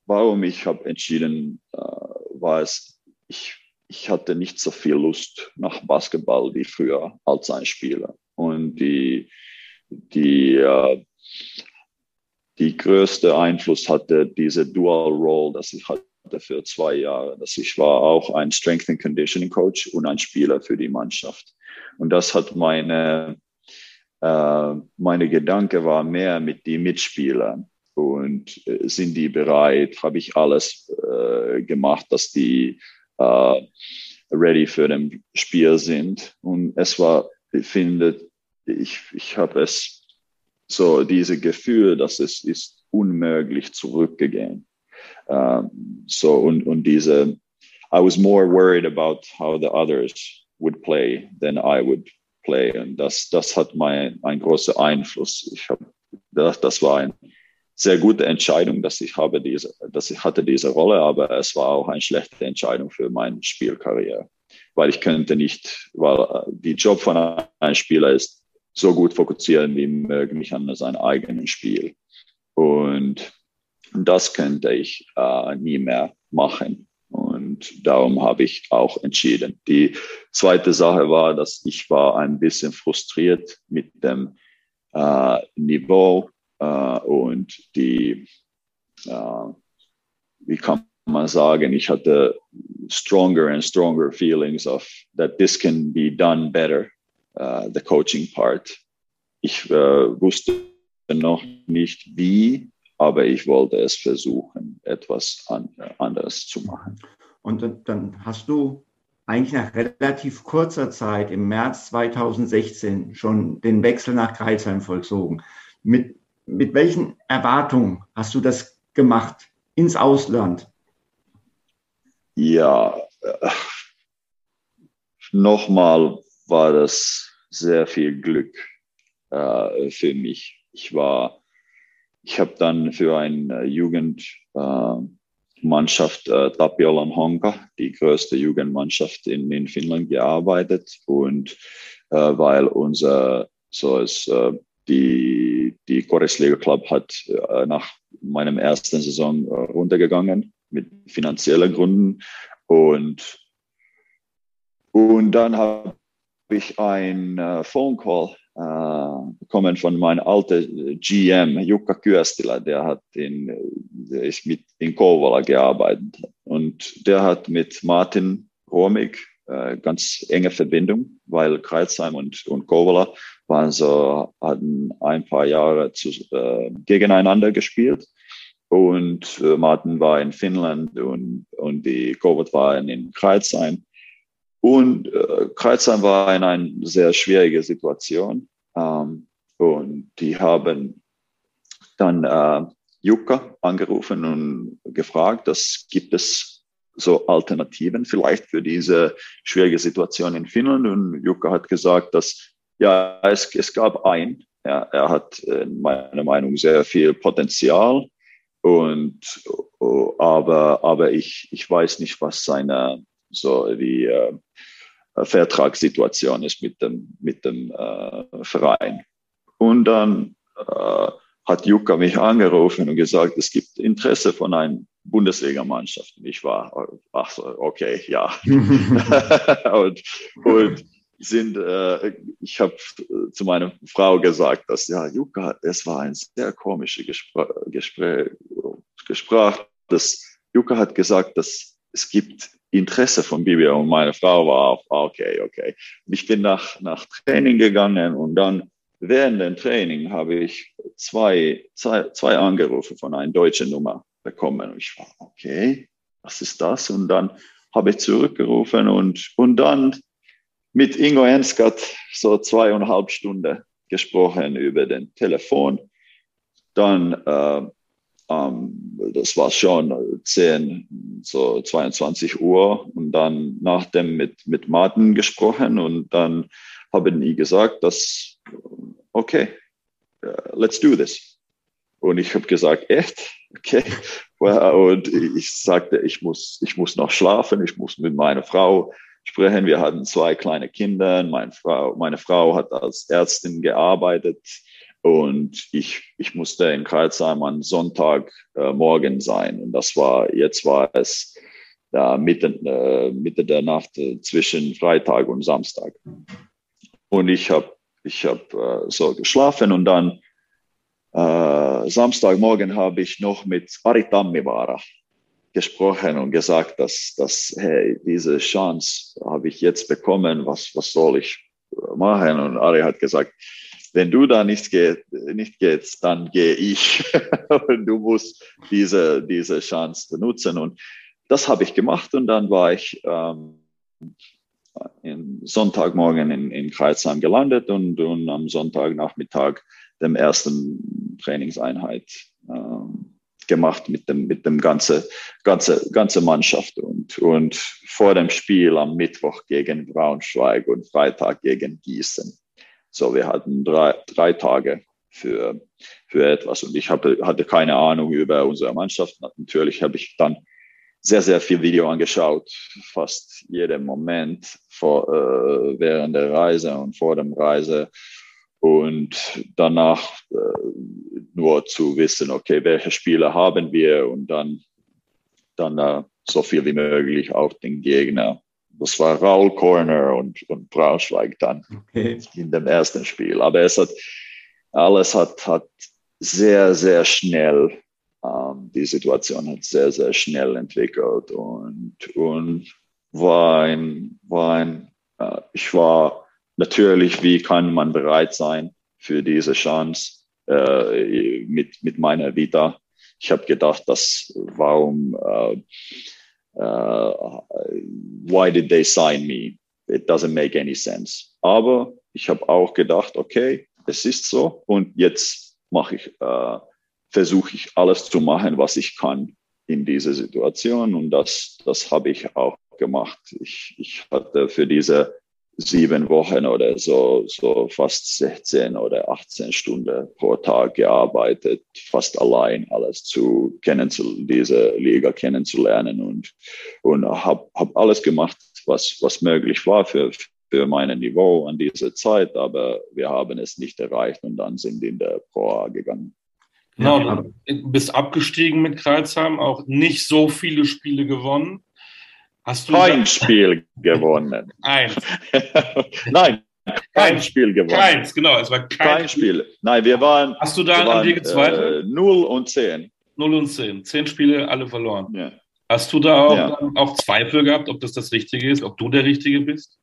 warum ich habe entschieden, war es, ich, ich hatte nicht so viel Lust nach Basketball wie früher als ein Spieler. Und die, die äh, die größte Einfluss hatte diese Dual Role, dass ich hatte für zwei Jahre. Dass ich war auch ein Strength and Conditioning Coach und ein Spieler für die Mannschaft. Und das hat meine, äh, meine Gedanke war mehr mit den Mitspielern. Und äh, sind die bereit? Habe ich alles äh, gemacht, dass die äh, ready für dem Spiel sind? Und es war, ich finde, ich, ich habe es so diese Gefühl, dass es ist unmöglich zurückgehen. Um, so und, und diese, I was more worried about how the others would play than I would play. Und das, das hat mein, ein großer Einfluss. Ich habe, das, das war eine sehr gute Entscheidung, dass ich habe diese, dass ich hatte diese Rolle, aber es war auch eine schlechte Entscheidung für meine Spielkarriere, weil ich könnte nicht, weil äh, die Job von einem Spieler ist so gut fokussieren wie möglich an sein eigenes Spiel. Und das könnte ich äh, nie mehr machen. Und darum habe ich auch entschieden. Die zweite Sache war, dass ich war ein bisschen frustriert mit dem äh, Niveau äh, und die, äh, wie kann man sagen, ich hatte stronger and stronger feelings of that this can be done better, uh, the coaching part. Ich uh, wusste noch nicht wie, aber ich wollte es versuchen, etwas an, anderes zu machen. Und dann hast du eigentlich nach relativ kurzer Zeit im März 2016 schon den Wechsel nach Kreisheim vollzogen. Mit, mit welchen Erwartungen hast du das gemacht ins Ausland? Ja, äh, nochmal war das sehr viel Glück äh, für mich. Ich war, ich habe dann für eine Jugendmannschaft äh, äh, Tapiolan Honka, die größte Jugendmannschaft in, in Finnland, gearbeitet und äh, weil unser so ist, äh, die die Korisliga Club hat äh, nach meinem ersten Saison runtergegangen mit finanziellen Gründen. Und, und dann habe ich ein äh, Phone Call äh, bekommen von meinem alten GM, Jukka Kyöstilä, der hat in, der ist mit in Kouvola gearbeitet. Und der hat mit Martin Romig äh, ganz enge Verbindung, weil Kreuzheim und, und Kouvola waren so, hatten ein paar Jahre zu, äh, gegeneinander gespielt. Und äh, Martin war in Finnland und, und die Covid waren in Kreuzheim. Und äh, Kreuzheim war in einer sehr schwierigen Situation. Ähm, und die haben dann äh, Jukka angerufen und gefragt, dass gibt es so Alternativen vielleicht für diese schwierige Situation in Finnland. Und Jukka hat gesagt, dass ja, es, es gab ein. Ja, er hat äh, in meiner Meinung sehr viel Potenzial und, aber, aber ich, ich weiß nicht, was seine, so die äh, Vertragssituation ist mit dem, mit dem äh, Verein. Und dann äh, hat Jukka mich angerufen und gesagt, es gibt Interesse von einer Bundesligamannschaft. Und ich war, ach so, okay, ja. und, und sind, äh, ich habe äh, zu meiner Frau gesagt, dass ja, Jukka, es war ein sehr komisches Gespräch, Gespräch, Gespräch dass Jukka hat gesagt, dass es gibt Interesse von Bibi und meine Frau war ah, okay, okay. Ich bin nach, nach Training gegangen und dann während dem Training habe ich zwei, zwei, zwei Angerufe von einer deutschen Nummer bekommen. Und ich war, okay, was ist das? Und dann habe ich zurückgerufen und, und dann mit Ingo Enskat so zweieinhalb Stunden gesprochen über den Telefon. Dann, äh, ähm, das war schon 10, so 22 Uhr und dann nach dem mit, mit Martin gesprochen und dann haben die gesagt, dass, okay, uh, let's do this. Und ich habe gesagt, echt? Okay. Und ich sagte, ich muss, ich muss noch schlafen, ich muss mit meiner Frau sprechen. Wir hatten zwei kleine Kinder. Meine Frau, meine Frau hat als Ärztin gearbeitet und ich, ich musste in Kreuzheim am Sonntagmorgen äh, sein. Und das war, jetzt war es äh, Mitte, äh, Mitte der Nacht äh, zwischen Freitag und Samstag. Und ich habe ich hab, äh, so geschlafen und dann äh, Samstagmorgen habe ich noch mit Ari Tammivara gesprochen und gesagt, dass, dass hey, diese Chance habe ich jetzt bekommen, was, was soll ich machen? Und Ari hat gesagt, wenn du da nicht, geht, nicht gehst, dann gehe ich. und du musst diese, diese Chance benutzen. Und das habe ich gemacht und dann war ich ähm, Sonntagmorgen in, in Kreuzheim gelandet und, und am Sonntagnachmittag dem ersten Trainingseinheit ähm, gemacht mit dem, mit dem ganze, ganze, ganze Mannschaft und, und vor dem Spiel am Mittwoch gegen Braunschweig und Freitag gegen Gießen. So, wir hatten drei, drei Tage für, für etwas und ich hatte, hatte keine Ahnung über unsere Mannschaft. Natürlich habe ich dann sehr, sehr viel Video angeschaut, fast jeden Moment vor, äh, während der Reise und vor dem Reise und danach äh, nur zu wissen, okay, welche Spiele haben wir und dann, dann äh, so viel wie möglich auf den Gegner. Das war Raul Corner und, und Braunschweig dann okay. in dem ersten Spiel. Aber es hat, alles hat, hat sehr, sehr schnell, ähm, die Situation hat sehr, sehr schnell entwickelt und, und war ein, war ein äh, ich war natürlich, wie kann man bereit sein für diese Chance äh, mit, mit meiner Vita. Ich habe gedacht, dass warum, äh, uh, why did they sign me? It doesn't make any sense. Aber ich habe auch gedacht, okay, es ist so und jetzt mache ich, äh, versuche ich alles zu machen, was ich kann in dieser Situation und das, das habe ich auch gemacht. Ich, ich hatte für diese sieben Wochen oder so, so fast 16 oder 18 Stunden pro Tag gearbeitet, fast allein alles zu kennenzulernen, diese Liga kennenzulernen und, und habe hab alles gemacht, was, was möglich war für, für mein Niveau an dieser Zeit, aber wir haben es nicht erreicht und dann sind in der Pro A gegangen. Genau, du bist abgestiegen mit Kreuzheim, auch nicht so viele Spiele gewonnen. Hast du kein Spiel gewonnen. Eins. Nein, kein Spiel gewonnen. Keins, genau. Es war kein, kein Spiel. Nein, wir waren. Hast du da an dir gezweifelt? Äh, 0 und 10. 0 und 10. Zehn Spiele, alle verloren. Ja. Hast du da auch, ja. auch Zweifel gehabt, ob das das Richtige ist, ob du der Richtige bist?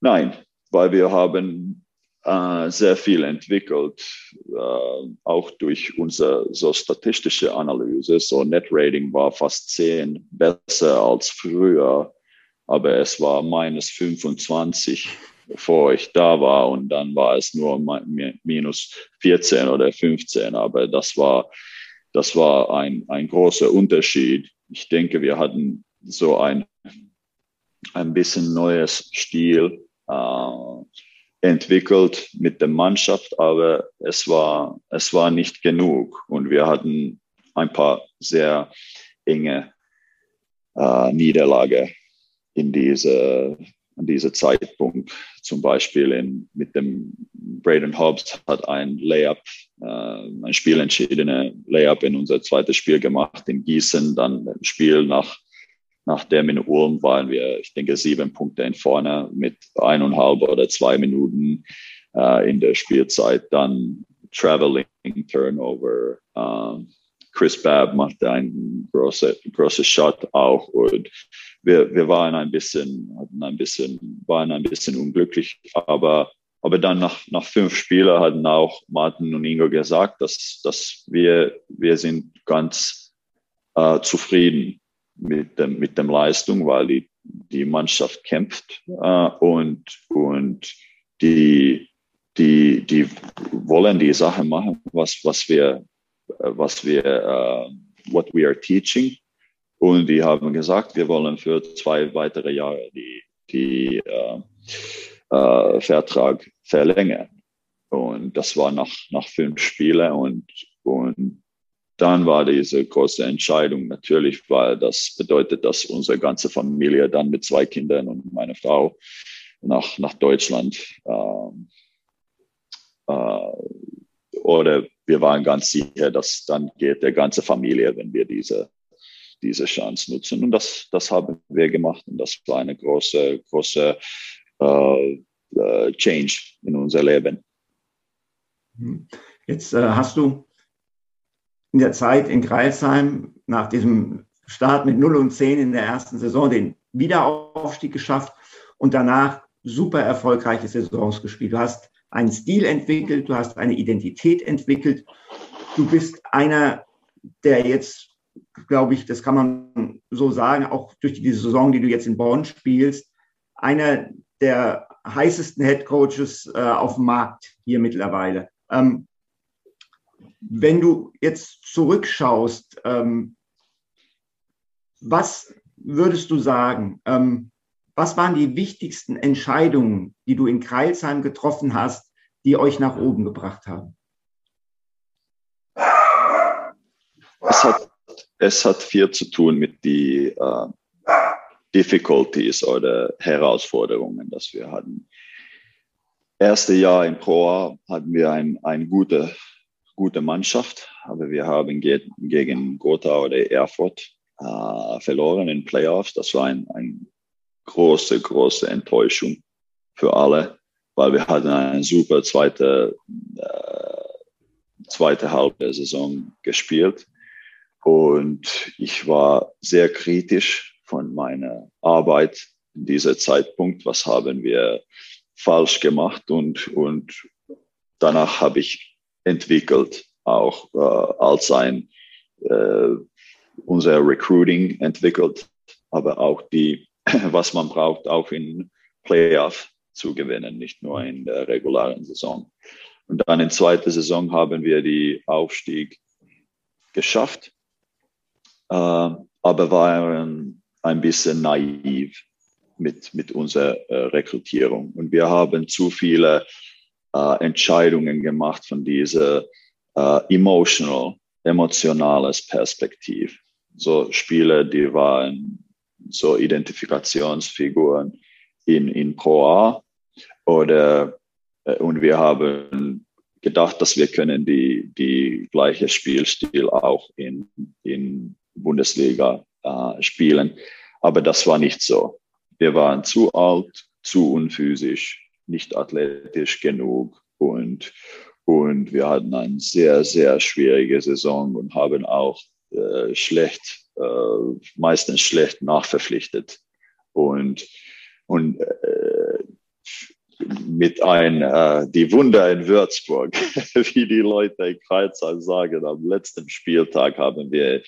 Nein, weil wir haben äh, sehr viel entwickelt, äh, auch durch unsere so statistische Analyse. So Net Rating war fast 10 besser als früher, aber es war minus 25 bevor ich da war und dann war es nur minus 14 oder 15, aber das war, das war ein, ein großer Unterschied. Ich denke, wir hatten so ein, ein bisschen neues Stil. Äh, entwickelt mit der Mannschaft, aber es war, es war nicht genug und wir hatten ein paar sehr enge äh, Niederlage in diese, an diesem Zeitpunkt. Zum Beispiel in, mit dem Braden Hobbs hat ein Layup, äh, ein spielentscheidende Layup in unser zweites Spiel gemacht in Gießen, dann ein Spiel nach Nachdem in Ulm waren wir, ich denke, sieben Punkte in vorne mit eineinhalb oder zwei Minuten äh, in der Spielzeit. Dann Traveling Turnover. Äh, Chris Babb machte einen großen, großen Shot auch und wir, wir waren ein bisschen, hatten ein bisschen, waren ein bisschen unglücklich, aber aber dann nach, nach fünf Spielen hatten auch Martin und Ingo gesagt, dass, dass wir, wir sind ganz äh, zufrieden mit dem, mit dem Leistung, weil die, die Mannschaft kämpft äh, und, und die, die, die wollen die Sachen machen, was, was wir, was wir, uh, what we are teaching. Und die haben gesagt, wir wollen für zwei weitere Jahre die, die uh, uh, Vertrag verlängern. Und das war nach, nach fünf Spielen und, und dann war diese große Entscheidung natürlich, weil das bedeutet, dass unsere ganze Familie dann mit zwei Kindern und meine Frau nach, nach Deutschland ähm, äh, oder wir waren ganz sicher, dass dann geht der ganze Familie, wenn wir diese, diese Chance nutzen. Und das, das haben wir gemacht und das war eine große, große äh, äh, Change in unser Leben. Jetzt äh, hast du in der Zeit in Greifsheim nach diesem Start mit 0 und 10 in der ersten Saison den Wiederaufstieg geschafft und danach super erfolgreiche Saisons gespielt. Du hast einen Stil entwickelt, du hast eine Identität entwickelt. Du bist einer, der jetzt, glaube ich, das kann man so sagen, auch durch die Saison, die du jetzt in Bonn spielst, einer der heißesten Head Coaches äh, auf dem Markt hier mittlerweile. Ähm, wenn du jetzt zurückschaust, ähm, was würdest du sagen? Ähm, was waren die wichtigsten Entscheidungen, die du in Kreilsheim getroffen hast, die euch nach oben gebracht haben? Es hat, es hat viel zu tun mit den uh, Difficulties oder Herausforderungen, die wir hatten. Erste Jahr in Proa hatten wir ein, ein gutes gute Mannschaft, aber wir haben ge gegen Gotha oder Erfurt äh, verloren in Playoffs. Das war ein, eine große, große Enttäuschung für alle, weil wir hatten eine super zweite, äh, zweite Halbjahr der Saison gespielt. Und ich war sehr kritisch von meiner Arbeit in dieser Zeitpunkt. Was haben wir falsch gemacht? Und, und danach habe ich entwickelt, auch äh, als ein äh, unser Recruiting entwickelt, aber auch die, was man braucht, auch in Playoff zu gewinnen, nicht nur in der regulären Saison. Und dann in zweiter Saison haben wir die Aufstieg geschafft, äh, aber waren ein bisschen naiv mit, mit unserer äh, Rekrutierung. Und wir haben zu viele äh, Entscheidungen gemacht von dieser äh, emotional, emotionales Perspektiv. So Spiele, die waren so Identifikationsfiguren in, in Pro A oder äh, und wir haben gedacht, dass wir können die, die gleiche Spielstil auch in, in Bundesliga äh, spielen. Aber das war nicht so. Wir waren zu alt, zu unphysisch, nicht athletisch genug und, und wir hatten eine sehr, sehr schwierige Saison und haben auch äh, schlecht, äh, meistens schlecht nachverpflichtet. Und, und äh, mit ein, äh, die Wunder in Würzburg, wie die Leute in Kreuzheim sagen, am letzten Spieltag haben wir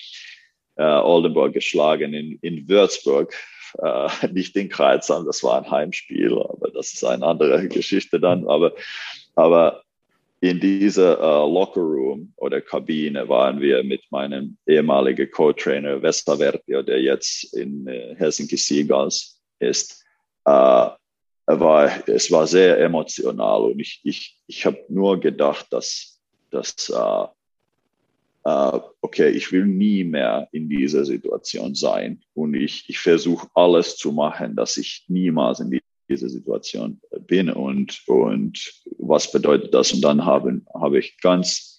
äh, Oldenburg geschlagen in, in Würzburg. Äh, nicht in Kreuzheim, das war ein Heimspiel, aber das ist eine andere Geschichte dann. Aber, aber in dieser äh, Locker Room oder Kabine waren wir mit meinem ehemaligen Co-Trainer Vestavertio, der jetzt in äh, Helsinki Seagulls ist. Äh, war, es war sehr emotional und ich, ich, ich habe nur gedacht, dass, dass äh, okay, ich will nie mehr in dieser Situation sein und ich, ich versuche alles zu machen, dass ich niemals in dieser Situation bin und, und was bedeutet das? Und dann habe, habe ich ganz,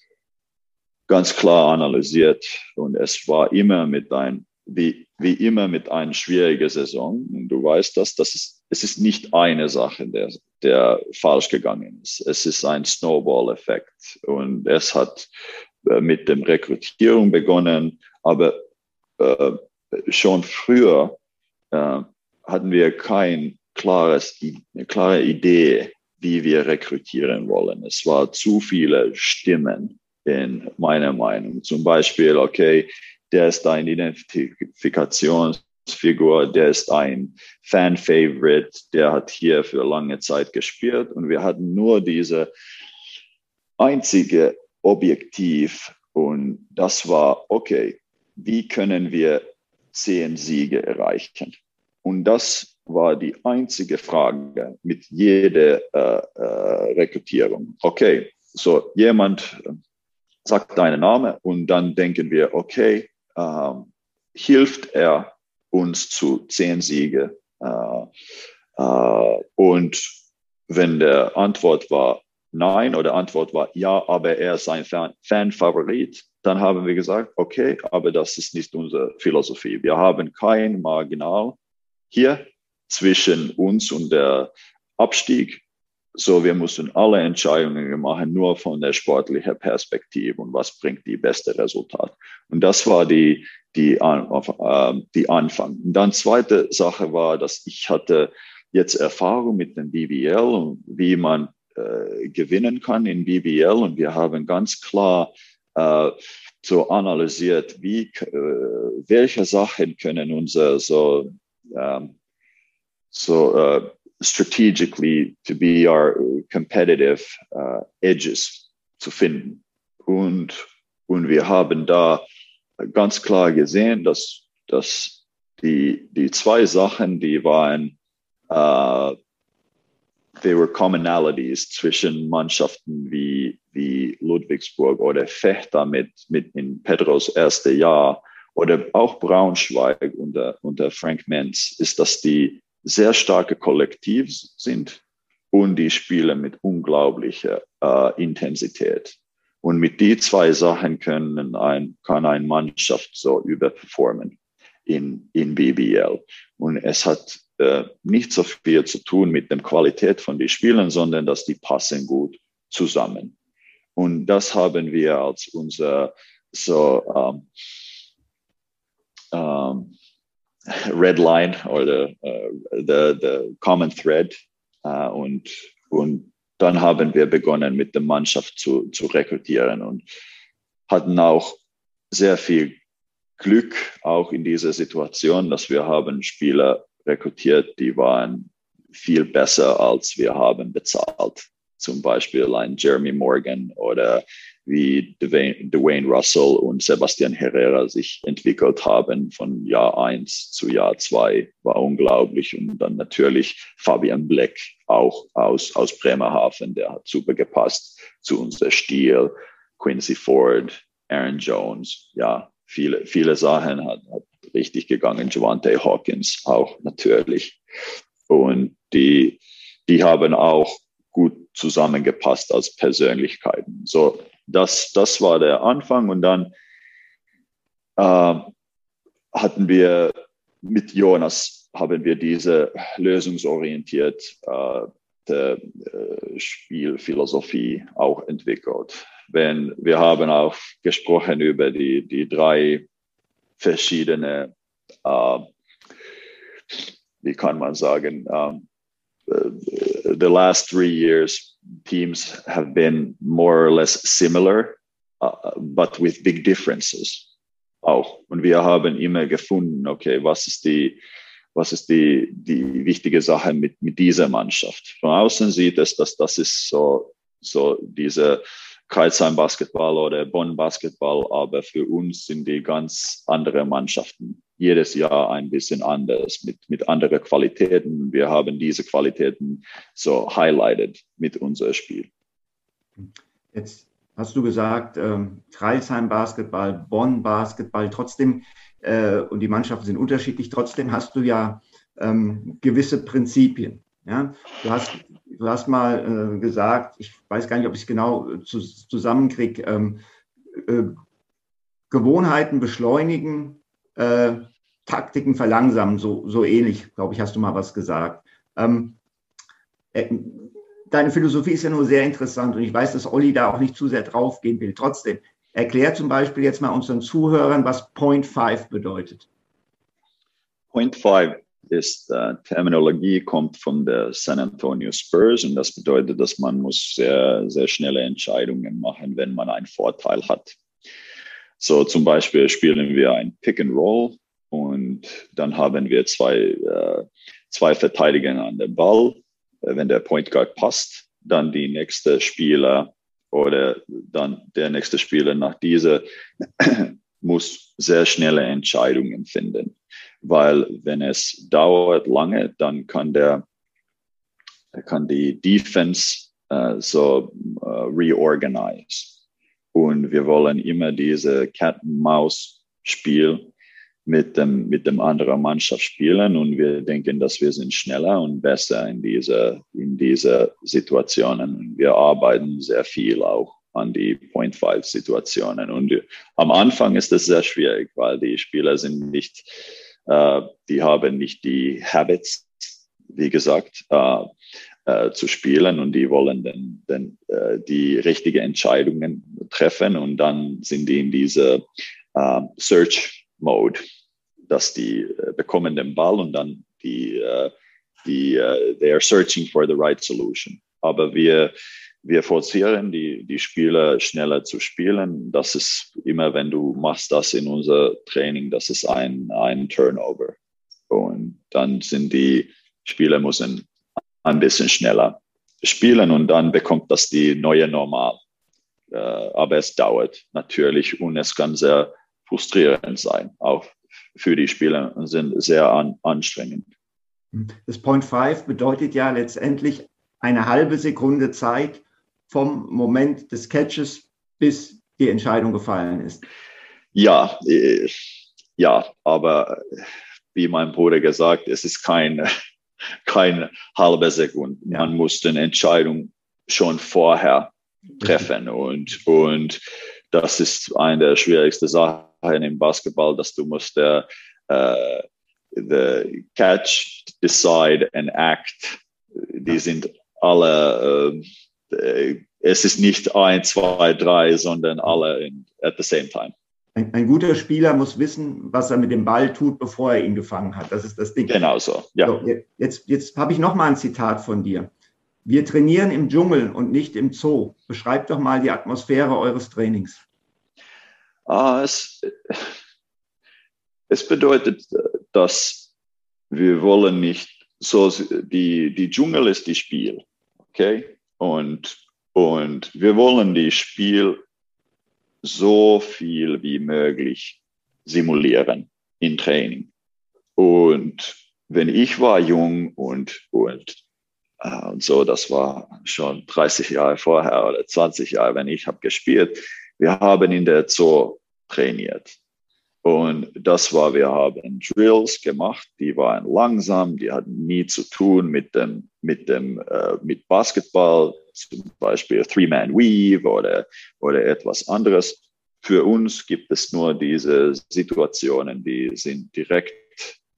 ganz klar analysiert und es war immer mit ein, wie, wie immer mit einer schwierigen Saison. Und du weißt das, das ist, es ist nicht eine Sache, der, der falsch gegangen ist. Es ist ein Snowball-Effekt. Und es hat äh, mit dem Rekrutierung begonnen, aber äh, schon früher äh, hatten wir kein klares, eine klare Idee, wie wir rekrutieren wollen. Es war zu viele Stimmen in meiner Meinung. Zum Beispiel, okay, der ist ein Identifikationsfigur, der ist ein Fan-Favorite, der hat hier für lange Zeit gespielt und wir hatten nur diese einzige Objektiv und das war, okay, wie können wir zehn Siege erreichen? Und das war die einzige Frage mit jeder äh, äh, Rekrutierung. Okay, so jemand sagt deinen Namen und dann denken wir, okay, ähm, hilft er uns zu zehn Siege. Äh, äh, und wenn der Antwort war nein oder Antwort war ja, aber er ist ein Fan-Favorit, dann haben wir gesagt, okay, aber das ist nicht unsere Philosophie. Wir haben kein Marginal hier zwischen uns und der Abstieg. So, wir mussten alle Entscheidungen machen, nur von der sportlichen Perspektive und was bringt die beste Resultat. Und das war die, die, äh, die Anfang. Und dann zweite Sache war, dass ich hatte jetzt Erfahrung mit dem BBL und wie man äh, gewinnen kann in BBL. Und wir haben ganz klar äh, so analysiert, wie, äh, welche Sachen können unser so, ähm, so uh, strategically to be our competitive uh, edges zu finden. Und, und wir haben da ganz klar gesehen, dass, dass die, die zwei Sachen, die waren, uh, there were commonalities zwischen Mannschaften wie, wie Ludwigsburg oder Fechter mit, mit in Pedros erste Jahr oder auch Braunschweig unter, unter Frank Menz, ist, dass die sehr starke Kollektiv sind und die spielen mit unglaublicher äh, Intensität. Und mit die zwei Sachen können ein, kann eine Mannschaft so überperformen in, in BBL. Und es hat äh, nicht so viel zu tun mit der Qualität von den Spielen, sondern dass die passen gut zusammen. Und das haben wir als unser so ähm, ähm, Red Line oder uh, the, the Common Thread. Uh, und, und dann haben wir begonnen, mit der Mannschaft zu, zu rekrutieren und hatten auch sehr viel Glück auch in dieser Situation, dass wir haben Spieler rekrutiert, die waren viel besser, als wir haben bezahlt. Zum Beispiel ein Jeremy Morgan oder wie Dwayne, Russell und Sebastian Herrera sich entwickelt haben von Jahr eins zu Jahr zwei war unglaublich. Und dann natürlich Fabian Bleck auch aus, aus Bremerhaven, der hat super gepasst zu unser Stil. Quincy Ford, Aaron Jones, ja, viele, viele Sachen hat, hat richtig gegangen. Javante Hawkins auch natürlich. Und die, die haben auch gut zusammengepasst als Persönlichkeiten. So, das, das war der Anfang. Und dann äh, hatten wir mit Jonas, haben wir diese lösungsorientiert äh, äh, Spielphilosophie auch entwickelt. Wenn wir haben auch gesprochen über die, die drei verschiedene, äh, wie kann man sagen, um, uh, the last three years teams have been more or less similar, uh, but with big differences auch. Und wir haben immer gefunden, okay, was ist die, was ist die, die wichtige Sache mit, mit dieser Mannschaft? Von außen sieht es, dass das ist so, so diese Kreuzheim Basketball oder Bonn Basketball, aber für uns sind die ganz andere Mannschaften. Jedes Jahr ein bisschen anders, mit, mit anderen Qualitäten. Wir haben diese Qualitäten so highlighted mit unserem Spiel. Jetzt hast du gesagt, ähm, Kreisheim Basketball, Bonn Basketball, trotzdem, äh, und die Mannschaften sind unterschiedlich, trotzdem hast du ja ähm, gewisse Prinzipien. Ja? Du, hast, du hast mal äh, gesagt, ich weiß gar nicht, ob ich es genau zu, zusammenkriege, ähm, äh, Gewohnheiten beschleunigen, äh, Taktiken verlangsamen, so, so ähnlich, glaube ich, hast du mal was gesagt. Ähm, äh, deine Philosophie ist ja nur sehr interessant und ich weiß, dass Olli da auch nicht zu sehr draufgehen will. Trotzdem, erklär zum Beispiel jetzt mal unseren Zuhörern, was Point 5 bedeutet. Point 5 ist äh, Terminologie kommt von der San Antonio Spurs und das bedeutet, dass man muss sehr, sehr schnelle Entscheidungen machen, wenn man einen Vorteil hat. So zum Beispiel spielen wir ein Pick and Roll und dann haben wir zwei, äh, zwei Verteidiger an der Ball. Äh, wenn der Point Guard passt, dann die nächste Spieler oder dann der nächste Spieler nach dieser muss sehr schnelle Entscheidungen finden weil wenn es dauert lange, dann kann der kann die Defense uh, so uh, reorganize. Und wir wollen immer diese Cat-and-Maus-Spiel mit dem, mit dem anderen Mannschaft spielen und wir denken, dass wir sind schneller und besser in dieser, in dieser Situationen. Wir arbeiten sehr viel auch an die Point Five Situationen und am Anfang ist es sehr schwierig, weil die Spieler sind nicht äh, die haben nicht die Habits, wie gesagt, äh, äh, zu spielen und die wollen dann, dann äh, die richtigen Entscheidungen treffen und dann sind die in diese äh, Search Mode, dass die äh, bekommen den Ball und dann die, äh, die äh, they are searching for the right solution. Aber wir wir forcieren die, die Spieler schneller zu spielen. Das ist immer, wenn du machst das in unser Training, das ist ein, ein Turnover. Und dann sind die Spieler müssen ein bisschen schneller spielen und dann bekommt das die neue Normal. Äh, aber es dauert natürlich und es kann sehr frustrierend sein, auch für die Spieler und sind sehr an, anstrengend. Das Point Five bedeutet ja letztendlich eine halbe Sekunde Zeit, vom Moment des Catches bis die Entscheidung gefallen ist. Ja, äh, ja, aber wie mein Bruder gesagt, es ist kein, kein halbe Sekunde. Ja. Man muss eine Entscheidung schon vorher treffen und, und das ist eine der schwierigsten Sachen im Basketball, dass du musst der, uh, the catch, decide and act, die sind alle äh, es ist nicht ein, zwei, drei, sondern alle in, at the same time. Ein, ein, guter Spieler muss wissen, was er mit dem Ball tut, bevor er ihn gefangen hat. Das ist das Ding. Genau so. Ja. So, jetzt jetzt habe ich noch mal ein Zitat von dir. Wir trainieren im Dschungel und nicht im Zoo. Beschreibt doch mal die Atmosphäre eures Trainings. Ah, es, es bedeutet, dass wir wollen nicht so, die, die Dschungel ist die Spiel, okay? Und, und wir wollen die Spiel so viel wie möglich simulieren in Training. Und wenn ich war jung und, und, äh, und so, das war schon 30 Jahre vorher oder 20 Jahre, wenn ich habe gespielt, wir haben in der Zoo trainiert. Und das war, wir haben Drills gemacht, die waren langsam, die hatten nie zu tun mit dem, mit dem, äh, mit Basketball, zum Beispiel Three-Man Weave oder, oder etwas anderes. Für uns gibt es nur diese Situationen, die sind direkt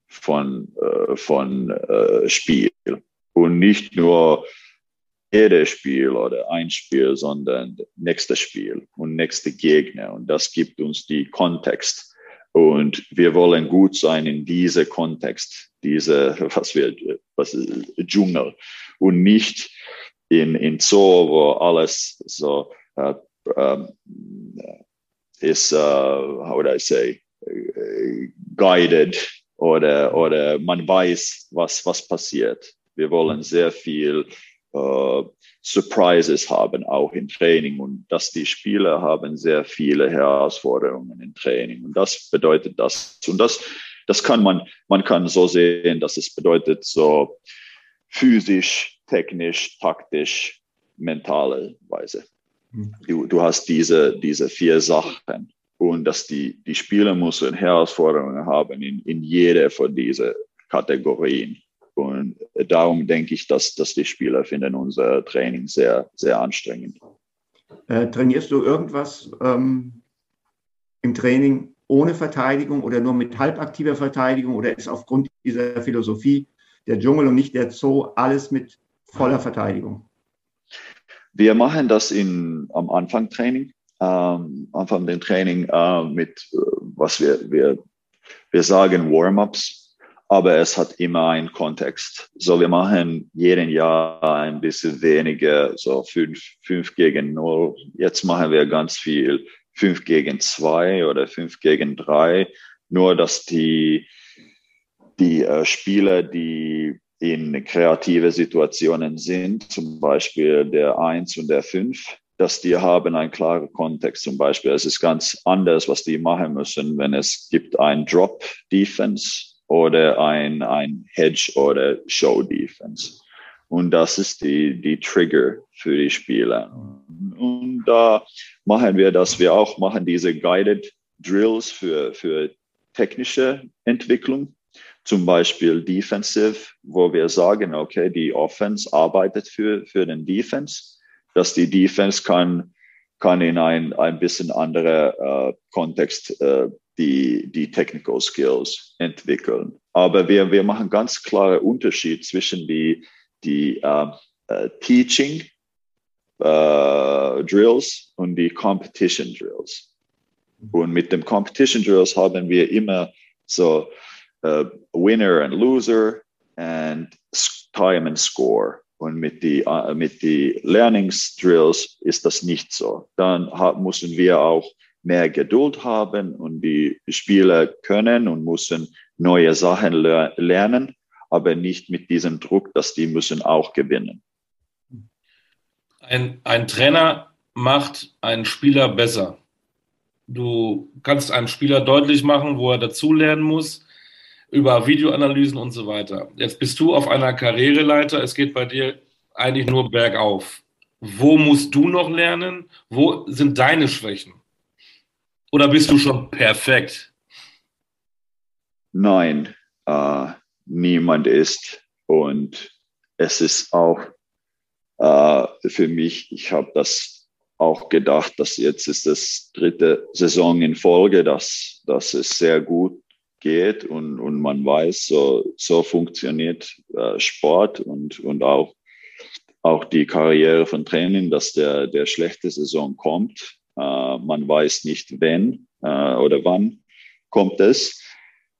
von, äh, von äh, Spiel und nicht nur jedes Spiel oder ein Spiel, sondern nächstes Spiel und nächste Gegner. Und das gibt uns die Kontext und wir wollen gut sein in diesem Kontext, diese, was wir, was ist, Dschungel. Und nicht in, in Zoo, wo alles so uh, um, ist, uh, how would I say, uh, guided oder, oder man weiß, was, was passiert. Wir wollen sehr viel uh, Surprises haben, auch im Training. Und dass die Spieler haben sehr viele Herausforderungen im Training. Und das bedeutet das. Und das das kann man man kann so sehen, dass es bedeutet so physisch, technisch, taktisch, mentale Weise. Hm. Du, du hast diese diese vier Sachen. Und dass die die Spieler müssen Herausforderungen haben in in jeder von diesen Kategorien darum denke ich, dass, dass die Spieler finden unser Training sehr, sehr anstrengend. Äh, trainierst du irgendwas ähm, im Training ohne Verteidigung oder nur mit halbaktiver Verteidigung oder ist aufgrund dieser Philosophie der Dschungel und nicht der Zoo alles mit voller Verteidigung? Wir machen das in, am Anfang Training, ähm, Anfang den Training äh, mit, äh, was wir, wir, wir sagen Warm-ups aber es hat immer einen Kontext. So, wir machen jeden Jahr ein bisschen weniger, so fünf, fünf gegen null. Jetzt machen wir ganz viel fünf gegen zwei oder fünf gegen drei. Nur, dass die, die äh, Spieler, die in kreative Situationen sind, zum Beispiel der eins und der fünf, dass die haben einen klaren Kontext. Zum Beispiel, es ist ganz anders, was die machen müssen, wenn es gibt ein Drop Defense oder ein, ein Hedge oder Show Defense. Und das ist die, die Trigger für die Spieler. Und da machen wir, dass wir auch machen diese Guided Drills für, für technische Entwicklung. Zum Beispiel Defensive, wo wir sagen, okay, die Offense arbeitet für, für den Defense, dass die Defense kann, kann in ein, ein bisschen anderer äh, Kontext äh, die, die Technical Skills entwickeln. Aber wir, wir machen ganz klare Unterschied zwischen die, die uh, uh, Teaching uh, Drills und die Competition Drills. Und mit dem Competition Drills haben wir immer so Winner and Loser and Time and Score. Und mit die, mit die Learningsdrills ist das nicht so. Dann müssen wir auch mehr Geduld haben und die Spieler können und müssen neue Sachen le lernen, aber nicht mit diesem Druck, dass die müssen auch gewinnen. Ein, ein Trainer macht einen Spieler besser. Du kannst einem Spieler deutlich machen, wo er dazulernen muss, über Videoanalysen und so weiter. Jetzt bist du auf einer Karriereleiter, es geht bei dir eigentlich nur bergauf. Wo musst du noch lernen? Wo sind deine Schwächen? Oder bist du schon perfekt? Nein, äh, niemand ist. Und es ist auch äh, für mich, ich habe das auch gedacht, dass jetzt ist das dritte Saison in Folge, dass, dass es sehr gut geht und, und man weiß, so, so funktioniert äh, Sport und, und auch auch die Karriere von Training, dass der, der schlechte Saison kommt. Äh, man weiß nicht, wenn äh, oder wann kommt es.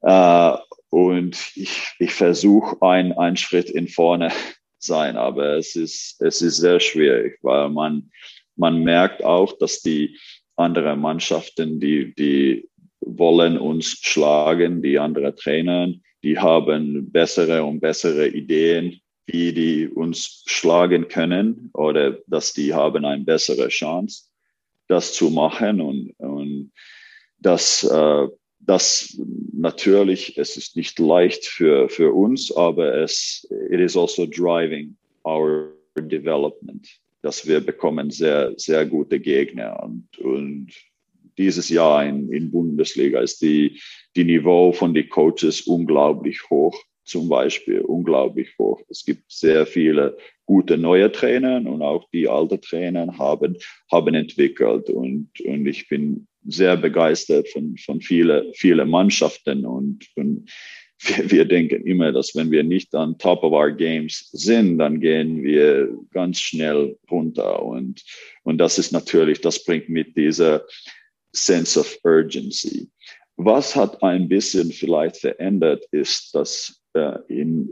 Äh, und ich, ich versuche ein, einen Schritt in vorne sein, aber es ist, es ist sehr schwierig, weil man, man merkt auch, dass die anderen Mannschaften, die, die wollen uns schlagen, die anderen Trainer, die haben bessere und bessere Ideen, wie die uns schlagen können oder dass die haben eine bessere Chance, das zu machen und, und das, äh, das natürlich, es ist nicht leicht für, für uns, aber es, it is also driving our development, dass wir bekommen sehr, sehr gute Gegner und, und dieses Jahr in, in Bundesliga ist die, die Niveau von den Coaches unglaublich hoch zum Beispiel unglaublich hoch. Es gibt sehr viele gute neue Trainer und auch die alten Trainer haben, haben entwickelt und, und ich bin sehr begeistert von, von vielen viele Mannschaften und, und wir, wir denken immer, dass wenn wir nicht an top of our games sind, dann gehen wir ganz schnell runter und, und das ist natürlich, das bringt mit dieser sense of urgency. Was hat ein bisschen vielleicht verändert, ist, dass in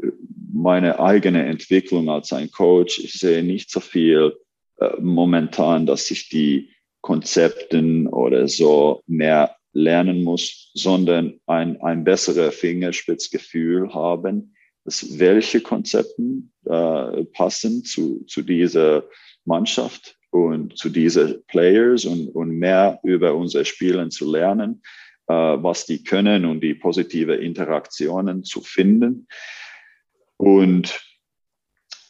meine eigene Entwicklung als ein Coach, ich sehe nicht so viel äh, momentan, dass ich die Konzepten oder so mehr lernen muss, sondern ein, ein besseres Fingerspitzgefühl haben, dass welche Konzepten äh, passen zu, zu dieser Mannschaft und zu diesen Players und, und mehr über unser Spielen zu lernen. äh, was die können und die positive Interaktionen zu finden. Und,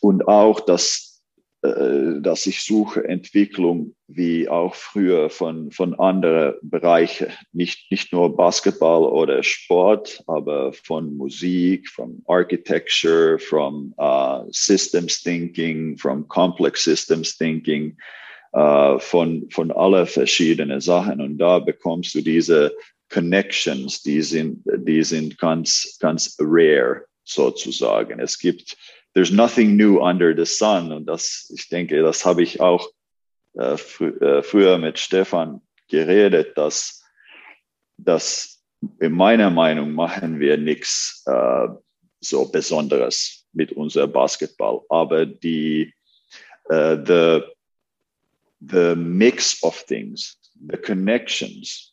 und auch, dass, äh, dass ich suche Entwicklung wie auch früher von, von anderen Bereichen, nicht, nicht nur Basketball oder Sport, aber von Musik, von Architecture, from uh, Systems Thinking, from Complex Systems Thinking, uh, von, von alle verschiedenen Sachen. Und da bekommst du diese Connections, die sind, die sind ganz, ganz rare sozusagen. Es gibt, there's nothing new under the sun. Und das, ich denke, das habe ich auch äh, fr äh, früher mit Stefan geredet, dass, dass in meiner Meinung machen wir nichts äh, so Besonderes mit unserem Basketball. Aber die, uh, the, the mix of things, the connections,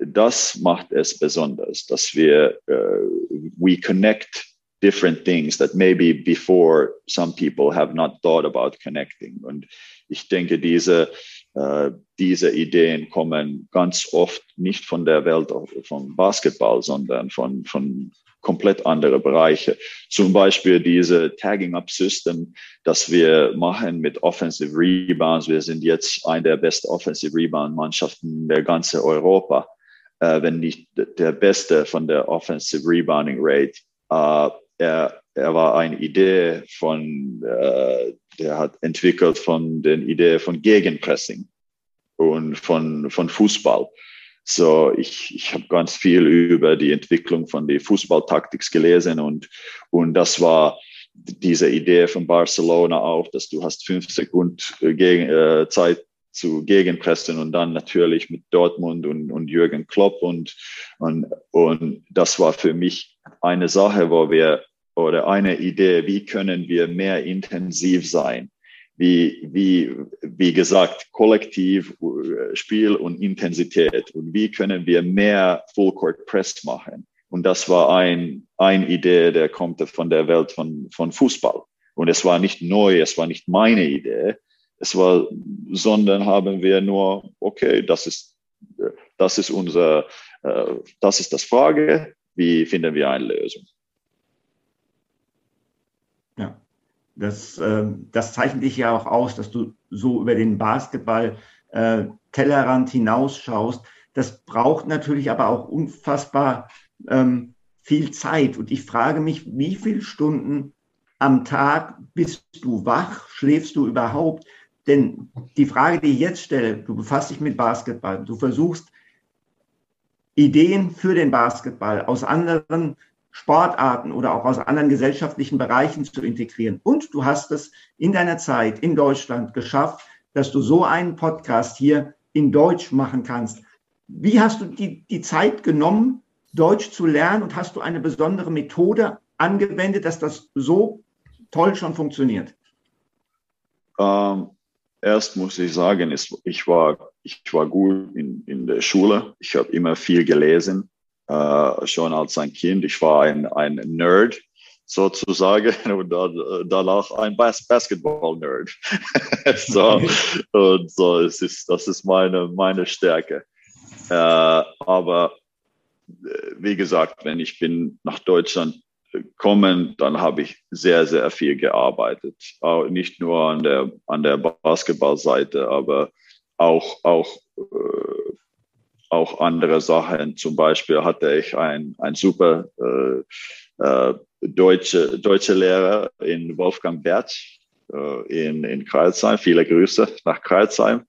das macht es besonders, dass wir, uh, we connect different things that maybe before some people have not thought about connecting. Und ich denke, diese, uh, diese Ideen kommen ganz oft nicht von der Welt von Basketball, sondern von, von komplett andere Bereiche. Zum Beispiel diese Tagging-Up-System, das wir machen mit Offensive Rebounds. Wir sind jetzt eine der besten Offensive Rebound-Mannschaften der ganzen Europa äh, wenn nicht der Beste von der Offensive Rebounding Rate. Äh, er, er war eine Idee von, äh, der hat entwickelt von den Idee von Gegenpressing und von, von Fußball. So, ich, ich habe ganz viel über die Entwicklung von der Fußballtaktik gelesen und, und das war diese Idee von Barcelona auch, dass du hast fünf Sekunden gegen, äh, Zeit zu gegenpressen und dann natürlich mit Dortmund und, und Jürgen Klopp und, und, und das war für mich eine Sache, wo wir oder eine Idee, wie können wir mehr intensiv sein? Wie, wie, wie gesagt, kollektiv äh, Spiel und Intensität und wie können wir mehr Full Court Press machen? Und das war ein, eine Idee, der kommt von der Welt von, von Fußball. Und es war nicht neu, es war nicht meine Idee, es war, sondern haben wir nur, okay, das ist, das ist unser, äh, das ist das Frage, wie finden wir eine Lösung? Ja, das, äh, das zeichnet dich ja auch aus, dass du so über den Basketball äh, Tellerrand hinausschaust. Das braucht natürlich aber auch unfassbar ähm, viel Zeit. Und ich frage mich, wie viele Stunden am Tag bist du wach? Schläfst du überhaupt? Denn die Frage, die ich jetzt stelle, du befasst dich mit Basketball, du versuchst Ideen für den Basketball aus anderen Sportarten oder auch aus anderen gesellschaftlichen Bereichen zu integrieren. Und du hast es in deiner Zeit in Deutschland geschafft, dass du so einen Podcast hier in Deutsch machen kannst. Wie hast du die, die Zeit genommen, Deutsch zu lernen und hast du eine besondere Methode angewendet, dass das so toll schon funktioniert? Ähm, erst muss ich sagen, ich war, ich war gut in, in der Schule. Ich habe immer viel gelesen, äh, schon als ein Kind. Ich war ein, ein Nerd sozusagen und danach ein Bas Basketball-Nerd. so, und so, es ist, das ist meine, meine Stärke. Äh, aber äh, wie gesagt, wenn ich bin nach Deutschland kommen, dann habe ich sehr, sehr viel gearbeitet. Auch nicht nur an der, an der Basketballseite, aber auch, auch, äh, auch andere Sachen. Zum Beispiel hatte ich ein, ein super äh, äh, deutsche, deutsche Lehrer in Wolfgang Bertsch äh, in, in Kreuzheim. Viele Grüße nach Kreuzheim.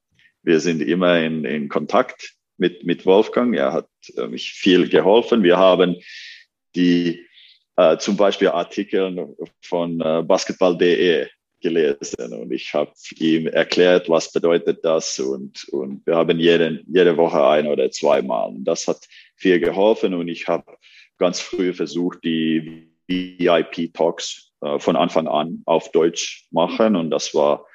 Wir sind immer in, in Kontakt mit, mit Wolfgang. Er hat äh, mich viel geholfen. Wir haben die äh, zum Beispiel Artikel von äh, basketball.de gelesen und ich habe ihm erklärt, was bedeutet das und, und wir haben jede, jede Woche ein oder zweimal. Und das hat viel geholfen und ich habe ganz früh versucht, die VIP-Talks äh, von Anfang an auf Deutsch machen und das war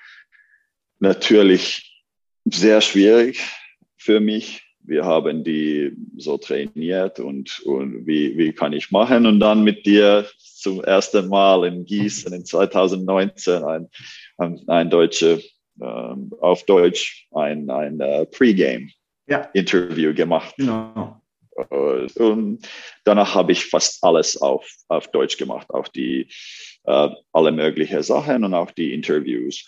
natürlich sehr schwierig für mich, wir haben die so trainiert und, und wie, wie kann ich machen und dann mit dir zum ersten Mal in Gießen in 2019 ein, ein, ein deutsche, ähm, auf Deutsch ein, ein uh, Pre-Game-Interview ja. gemacht. Genau. Und danach habe ich fast alles auf, auf Deutsch gemacht, auch die äh, alle möglichen Sachen und auch die Interviews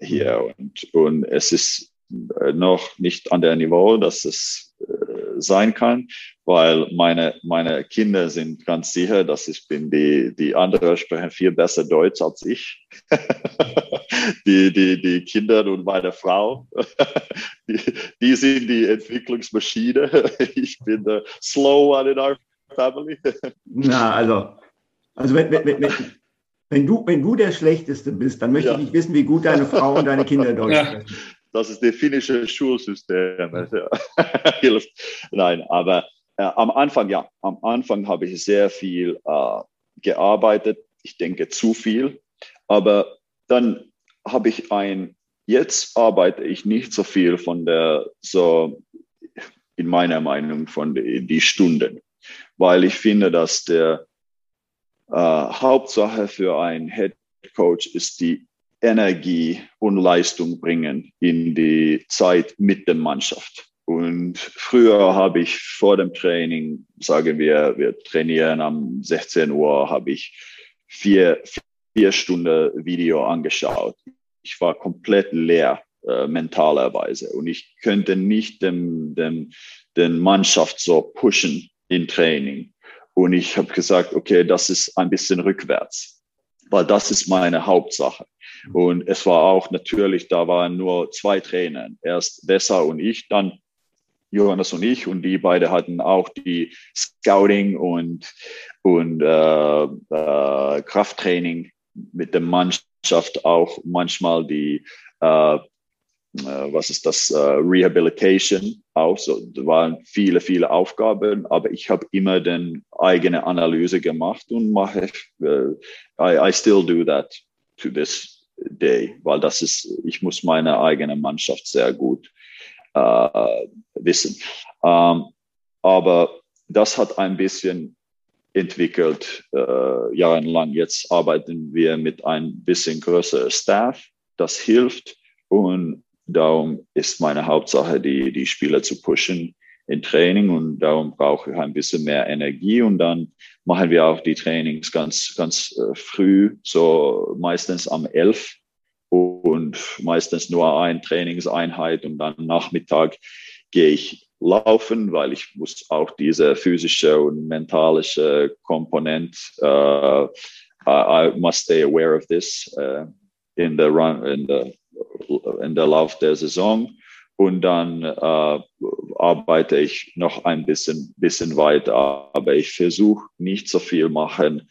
hier. Und, und es ist äh, noch nicht an der Niveau, dass es äh, sein kann, weil meine, meine Kinder sind ganz sicher, dass ich bin, die, die anderen sprechen viel besser Deutsch als ich. die, die, die Kinder und meine Frau, die, die sind die Entwicklungsmaschine. ich bin der slow one in our family. Na, also, also wenn, wenn, wenn, wenn, du, wenn du der Schlechteste bist, dann möchte ja. ich nicht wissen, wie gut deine Frau und deine Kinder Deutsch sprechen. Ja das ist der finnische Schulsystem. Nein, aber äh, am Anfang, ja, am Anfang habe ich sehr viel äh, gearbeitet. Ich denke zu viel. Aber dann habe ich ein, jetzt arbeite ich nicht so viel von der, so in meiner Meinung, von die, die Stunden, weil ich finde, dass der äh, Hauptsache für einen Head Coach ist die Energie und Leistung bringen in die Zeit mit der Mannschaft. Und früher habe ich vor dem Training, sagen wir, wir trainieren am 16 Uhr, habe ich vier, vier Stunden Video angeschaut. Ich war komplett leer äh, mentalerweise und ich könnte nicht den, den, den Mannschaft so pushen in Training. Und ich habe gesagt, okay, das ist ein bisschen rückwärts, weil das ist meine Hauptsache. Und es war auch natürlich, da waren nur zwei Trainer, erst Dessa und ich, dann Johannes und ich und die beide hatten auch die Scouting und, und äh, äh, Krafttraining mit der Mannschaft auch manchmal die äh, was ist das, uh, Rehabilitation auch. So, da waren viele, viele Aufgaben, aber ich habe immer den eigene Analyse gemacht und mache, uh, I, I still do that to this Day, weil das ist, ich muss meine eigene Mannschaft sehr gut äh, wissen. Ähm, aber das hat ein bisschen entwickelt äh, jahrelang. Jetzt arbeiten wir mit ein bisschen größerem Staff. Das hilft und darum ist meine Hauptsache, die, die Spieler zu pushen in Training und darum brauche ich ein bisschen mehr Energie. Und dann machen wir auch die Trainings ganz, ganz äh, früh, so meistens am 11 und meistens nur ein Trainingseinheit und dann Nachmittag gehe ich laufen, weil ich muss auch diese physische und mentalische Komponent, uh, I, I must stay aware of this uh, in the run, in the, in der Lauf der Saison und dann äh, arbeite ich noch ein bisschen, bisschen weiter. Aber ich versuche nicht so viel machen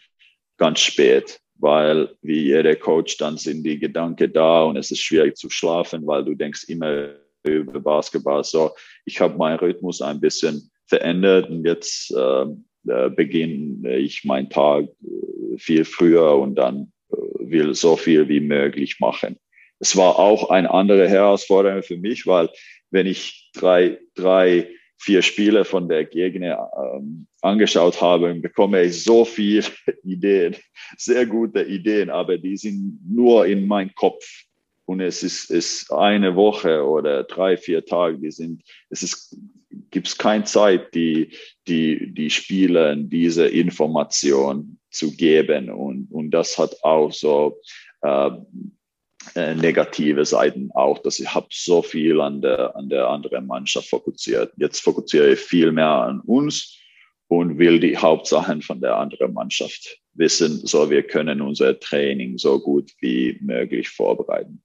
ganz spät, weil wie jeder Coach, dann sind die Gedanken da und es ist schwierig zu schlafen, weil du denkst immer über Basketball. So, ich habe meinen Rhythmus ein bisschen verändert und jetzt äh, äh, beginne ich meinen Tag äh, viel früher und dann äh, will so viel wie möglich machen. Es war auch eine andere Herausforderung für mich, weil wenn ich drei, drei, vier Spiele von der Gegner ähm, angeschaut habe, bekomme ich so viele Ideen, sehr gute Ideen, aber die sind nur in meinem Kopf. Und es ist, ist eine Woche oder drei, vier Tage, die sind, es ist, gibt es keine Zeit, die, die, die Spielern diese Information zu geben. Und, und das hat auch so äh, äh, negative Seiten auch, dass ich habe so viel an der, an der anderen Mannschaft fokussiert. Jetzt fokussiere ich viel mehr an uns und will die Hauptsachen von der anderen Mannschaft wissen, so wir können unser Training so gut wie möglich vorbereiten.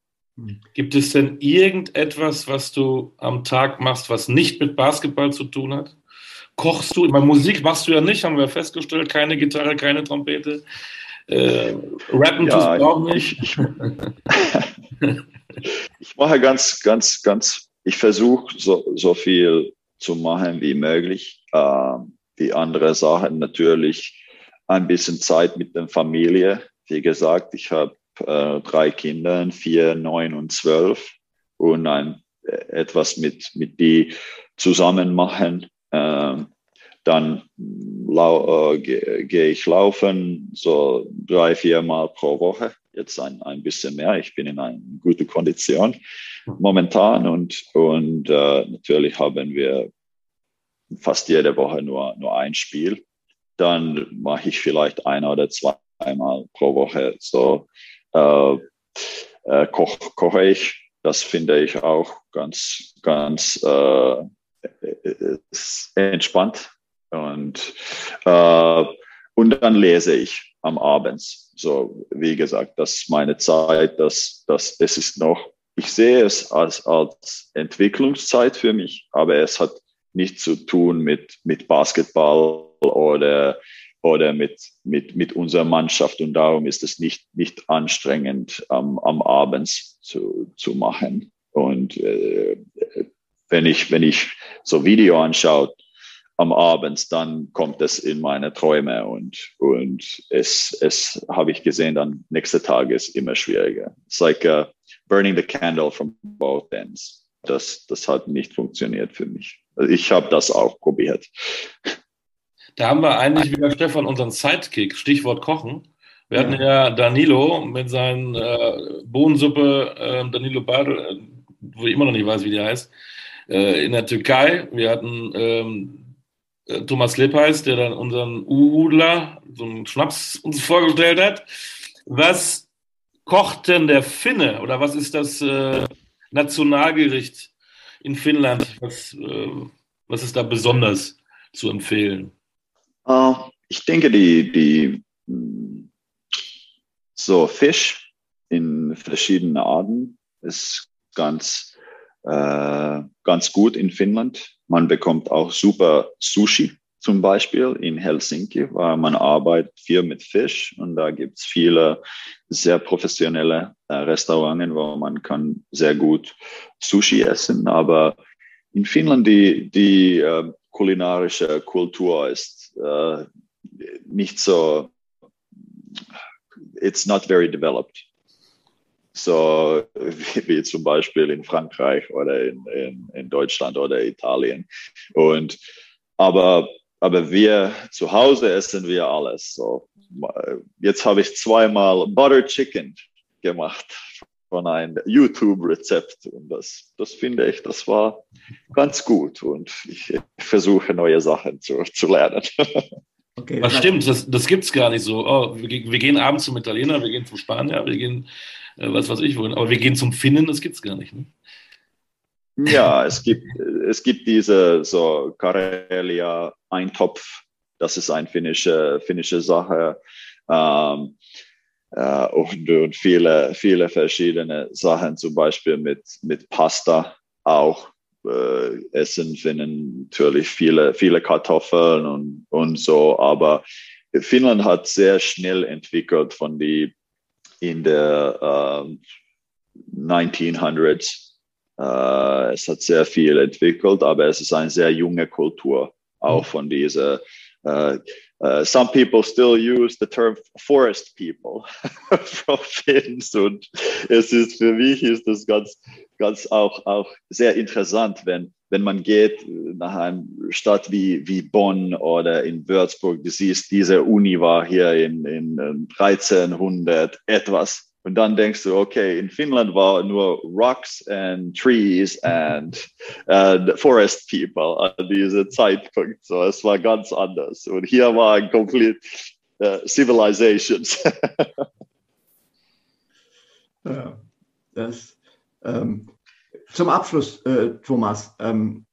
Gibt es denn irgendetwas, was du am Tag machst, was nicht mit Basketball zu tun hat? Kochst du? Bei Musik machst du ja nicht, haben wir festgestellt. Keine Gitarre, keine Trompete. Äh, rappen ja, tust du auch nicht. Ich, ich, mache ganz, ganz, ganz, ich versuche so, so viel zu machen wie möglich. Äh, die andere Sachen natürlich ein bisschen Zeit mit der Familie. Wie gesagt, ich habe äh, drei Kinder, vier, neun und zwölf und ein, äh, etwas mit, mit die zusammen machen. Ähm, dann äh, gehe geh ich laufen, so drei, vier Mal pro Woche. Jetzt ein, ein bisschen mehr. Ich bin in einer guten Kondition momentan und, und äh, natürlich haben wir fast jede Woche nur, nur ein Spiel. Dann mache ich vielleicht ein oder zweimal pro Woche so äh, äh, koch, koche ich. Das finde ich auch ganz, ganz äh, äh entspannt und, äh, und dann lese ich am Abend. So, wie gesagt, das ist meine Zeit, das, das, es ist noch, ich sehe es als, als Entwicklungszeit für mich, aber es hat nichts zu tun mit, mit Basketball oder, oder mit, mit, mit unserer Mannschaft. Und darum ist es nicht, nicht anstrengend, am, am Abend zu, zu machen. Und äh, wenn ich, wenn ich so Video anschaue, am Abend, dann kommt es in meine Träume und, und es, es habe ich gesehen, dann nächste Tag ist immer schwieriger. It's like uh, burning the candle from both ends. Das, das hat nicht funktioniert für mich. Also ich habe das auch probiert. Da haben wir eigentlich wieder, Stefan, unseren Sidekick, Stichwort Kochen. Wir hatten ja Danilo mit seinen äh, Bohnensuppe, äh, Danilo Badl, äh, wo ich immer noch nicht weiß, wie die heißt, äh, in der Türkei. Wir hatten ähm, äh, Thomas Lippeis, der dann unseren Uhudler, so einen Schnaps uns vorgestellt hat. Was kocht denn der Finne oder was ist das äh, Nationalgericht in Finnland? Was, äh, was ist da besonders zu empfehlen? Uh, ich denke, die, die so Fisch in verschiedenen Arten ist ganz, äh, ganz gut in Finnland. Man bekommt auch super Sushi zum Beispiel in Helsinki, weil man arbeitet viel mit Fisch und da gibt es viele sehr professionelle äh, Restaurants, wo man kann sehr gut Sushi essen. Aber in Finnland die, die äh, kulinarische Kultur ist äh, nicht so, it's not very developed so wie, zum Beispiel in Frankreich oder in, in, in, Deutschland oder Italien. Und aber, aber wir zu Hause essen wir alles. So, jetzt habe ich zweimal Butter Chicken gemacht von einem YouTube-Rezept und das, das finde ich, das war ganz gut und ich versuche neue Sachen zu, zu lernen. Okay, Was stimmt, das, das gibt es gar nicht so. Oh, wir, wir, gehen abends zum Italiener, wir gehen zum Spanier, wir gehen äh, was weiß ich wohin. Aber wir gehen zum Finnen, das gibt es gar nicht. Ne? Ja, es gibt, es gibt diese so Karelia Eintopf, das ist eine finnische, finnische Sache. Ähm, äh, und, und viele, viele verschiedene Sachen, zum Beispiel mit, mit Pasta auch. Äh, essen finden natürlich viele, viele Kartoffeln und, und so, aber Finnland hat sehr schnell entwickelt von die in der äh, 1900s. Äh, es hat sehr viel entwickelt, aber es ist eine sehr junge Kultur, auch von dieser uh, uh, some people still use the term forest people from Finns und es ist für mich ist das ganz, ganz auch, auch sehr interessant, wenn, wenn man geht nach einer Stadt wie, wie Bonn oder in Würzburg, du siehst, diese Uni war hier in, in 1300 etwas und dann denkst du, okay, in Finnland war nur Rocks and Trees and, and Forest People an diesem Zeitpunkt. So, es war ganz anders. Und hier war komplett uh, Civilizations. ja, das, ähm, zum Abschluss, äh, Thomas. Ähm,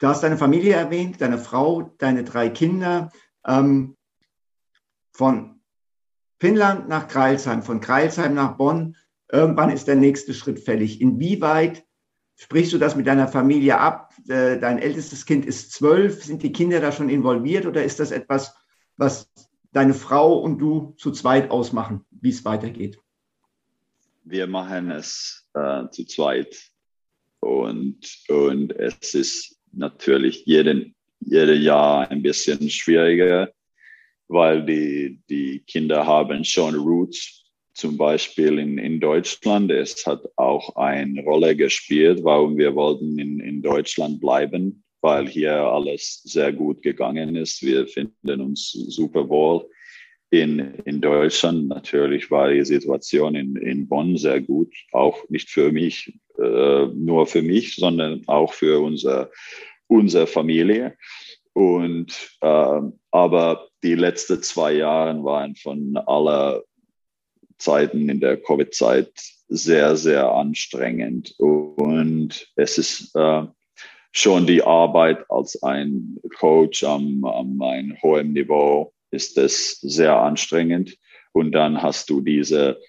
du hast deine Familie erwähnt, deine Frau, deine drei Kinder. Ähm, von Finnland nach Kreilsheim, von Kreilsheim nach Bonn. Irgendwann ist der nächste Schritt fällig. Inwieweit sprichst du das mit deiner Familie ab? Äh, dein ältestes Kind ist zwölf. Sind die Kinder da schon involviert oder ist das etwas, was deine Frau und du zu zweit ausmachen, wie es weitergeht? Wir machen es äh, zu zweit und, und es ist natürlich jeden, jedes Jahr ein bisschen schwieriger weil die, die Kinder haben schon Roots, zum Beispiel in, in Deutschland. Es hat auch eine Rolle gespielt, warum wir wollten in, in Deutschland bleiben, weil hier alles sehr gut gegangen ist. Wir finden uns super wohl in, in Deutschland. Natürlich war die Situation in, in Bonn sehr gut, auch nicht für mich, äh, nur für mich, sondern auch für unser, unsere Familie. Und äh, aber die letzten zwei Jahre waren von aller Zeiten in der Covid-Zeit sehr, sehr anstrengend. Und es ist äh, schon die Arbeit als ein Coach am, am ein hohem Niveau ist es sehr anstrengend. Und dann hast du diese,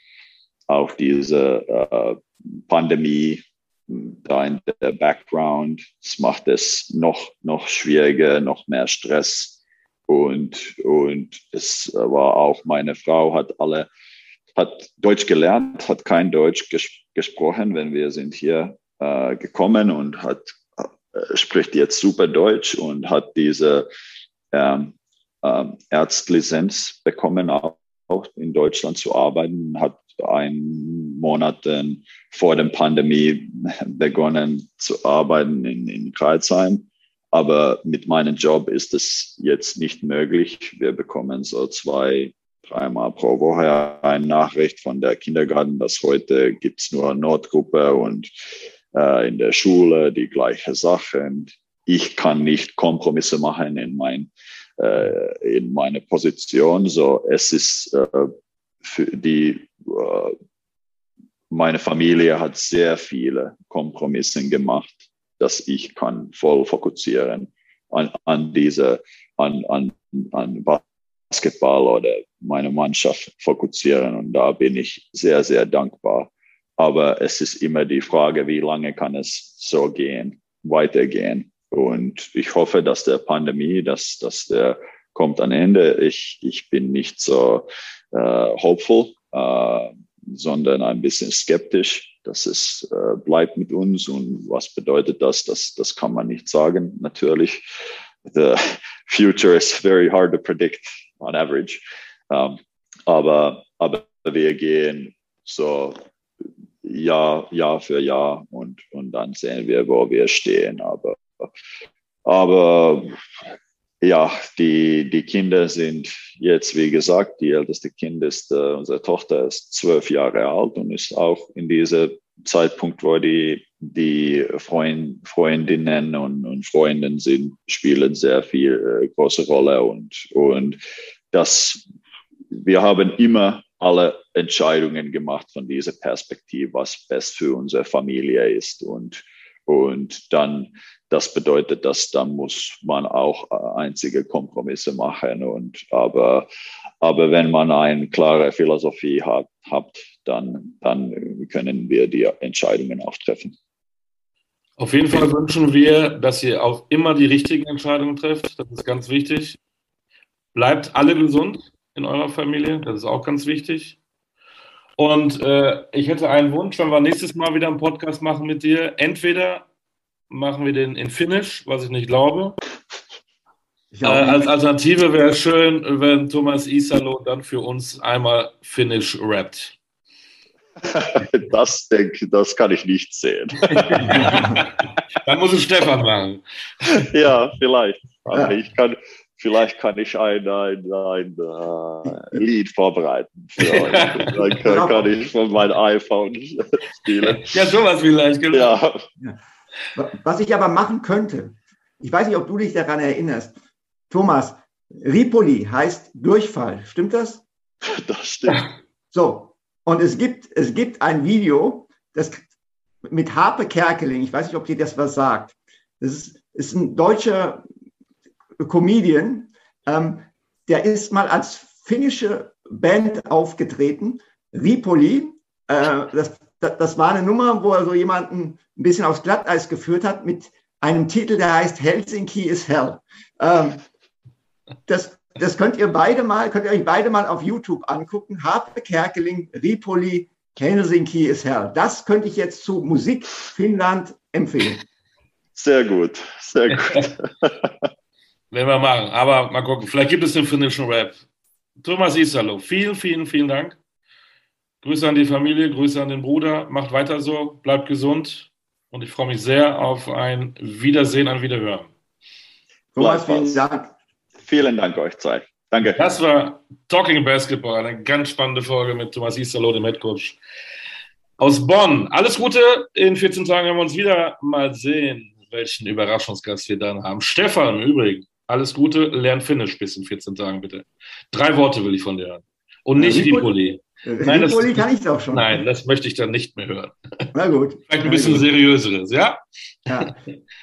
auch diese äh, Pandemie da in der Background. Es macht es noch, noch schwieriger, noch mehr Stress. Und, und es war auch, meine Frau hat alle, hat Deutsch gelernt, hat kein Deutsch ges gesprochen, wenn wir sind hier äh, gekommen und hat, äh, spricht jetzt super Deutsch und hat diese ähm, ähm, Ärztlizenz bekommen, auch, in Deutschland zu arbeiten, hat ein Monaten vor der Pandemie begonnen zu arbeiten in, in Kreuzheim. Aber mit meinem Job ist es jetzt nicht möglich. Wir bekommen so zwei, dreimal pro Woche eine Nachricht von der Kindergarten, dass heute gibt's nur Notgruppe und äh, in der Schule die gleiche Sache. Und ich kann nicht Kompromisse machen in mein äh, in meine Position. So, es ist äh, für die, äh, meine Familie hat sehr viele Kompromisse gemacht, dass ich kann voll fokussieren an, an diese, an, an, an Basketball oder meine Mannschaft fokussieren. Und da bin ich sehr, sehr dankbar. Aber es ist immer die Frage, wie lange kann es so gehen, weitergehen? Und ich hoffe, dass der Pandemie, dass, dass der kommt an Ende. Ich, ich bin nicht so äh, hopeful, äh, sondern ein bisschen skeptisch, dass es äh, bleibt mit uns und was bedeutet das? Das, das kann man nicht sagen. Natürlich, the future is very hard to predict on average. Um, aber, aber wir gehen so Jahr, Jahr für Jahr und, und dann sehen wir, wo wir stehen. Aber, aber ja, die, die Kinder sind jetzt, wie gesagt, die älteste Kind ist, äh, unsere Tochter ist zwölf Jahre alt und ist auch in diesem Zeitpunkt, wo die, die Freund, Freundinnen und, und Freundinnen sind, spielen sehr viel äh, große Rolle und, und das, wir haben immer alle Entscheidungen gemacht von dieser Perspektive, was best für unsere Familie ist und, und dann das bedeutet, dass dann muss man auch äh, einzige Kompromisse machen. Und aber, aber wenn man eine klare Philosophie hat, hat dann, dann können wir die Entscheidungen auch treffen. Auf jeden Fall wünschen wir, dass ihr auch immer die richtigen Entscheidungen trefft. Das ist ganz wichtig. Bleibt alle gesund in eurer Familie. Das ist auch ganz wichtig. Und äh, ich hätte einen Wunsch, wenn wir nächstes Mal wieder einen Podcast machen mit dir. Entweder machen wir den in Finnish, was ich nicht glaube. Ich äh, als Alternative wäre es schön, wenn Thomas Isalo dann für uns einmal Finnish rappt. Das denke das kann ich nicht sehen. Dann muss es Stefan machen. Ja, vielleicht. Aber ja. ich kann, vielleicht kann ich ein, ein, ein uh, Lied vorbereiten für euch. Dann kann, kann ich von meinem iPhone spielen. Ja, sowas vielleicht, genau. Ja. Was ich aber machen könnte, ich weiß nicht, ob du dich daran erinnerst, Thomas, Ripoli heißt Durchfall, stimmt das? Das stimmt. So, und es gibt, es gibt ein Video, das mit Harpe Kerkeling, ich weiß nicht, ob dir das was sagt. Das ist, ist ein deutscher Comedian, ähm, der ist mal als finnische Band aufgetreten, Ripoli. Äh, das, das, das war eine Nummer, wo er so jemanden ein bisschen aufs Glatteis geführt hat mit einem Titel, der heißt Helsinki is Hell. Ähm, das, das könnt ihr beide mal, könnt ihr euch beide mal auf YouTube angucken. Harpe Kerkeling, Ripoli, Helsinki ist Hell. Das könnte ich jetzt zu Musik Finnland empfehlen. Sehr gut, sehr gut. Werden wir machen. Aber mal gucken, vielleicht gibt es den finnischen Rap. Thomas Isalo, vielen, vielen, vielen Dank. Grüße an die Familie, Grüße an den Bruder. Macht weiter so, bleibt gesund. Und ich freue mich sehr auf ein Wiedersehen, ein Wiederhören. Thomas, vielen Dank. Vielen Dank euch zwei. Danke. Das war Talking Basketball, eine ganz spannende Folge mit Thomas Isalo, dem Headcoach aus Bonn. Alles Gute. In 14 Tagen werden wir uns wieder mal sehen, welchen Überraschungsgast wir dann haben. Stefan, im Übrigen, alles Gute. Lern Finnisch bis in 14 Tagen, bitte. Drei Worte will ich von dir hören. Und nicht die Poli. Nein, das, kann ich doch schon. Nein, das möchte ich dann nicht mehr hören. Na gut. Vielleicht ein bisschen seriöseres, ja? Ja,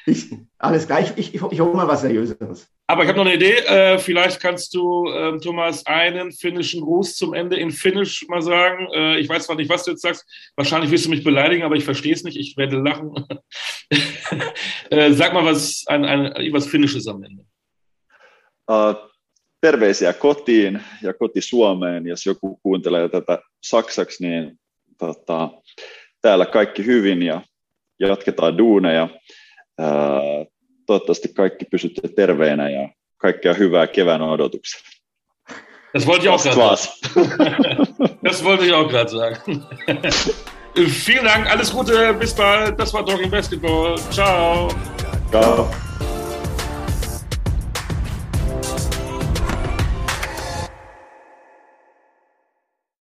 ich, alles gleich. Ich, ich, ich hole mal was Seriöseres. Aber ich habe noch eine Idee. Äh, vielleicht kannst du, äh, Thomas, einen finnischen Gruß zum Ende in Finnisch mal sagen. Äh, ich weiß zwar nicht, was du jetzt sagst. Wahrscheinlich wirst du mich beleidigen, aber ich verstehe es nicht. Ich werde lachen. Äh, sag mal was, ein, ein, was Finnisches am Ende. Terveisiä kotiin ja koti Suomeen, jos joku kuuntelee tätä saksaksi, niin tota, täällä kaikki hyvin ja jatketaan duuneja. Ää, toivottavasti kaikki pysytte terveenä ja kaikkea hyvää kevään odotuksia. Das wollte ich auch gerade sagen. das wollte ich auch gerade sagen. Vielen Dank, alles Gute, bis bald. Das war Talking Basketball. Ciao. Ciao.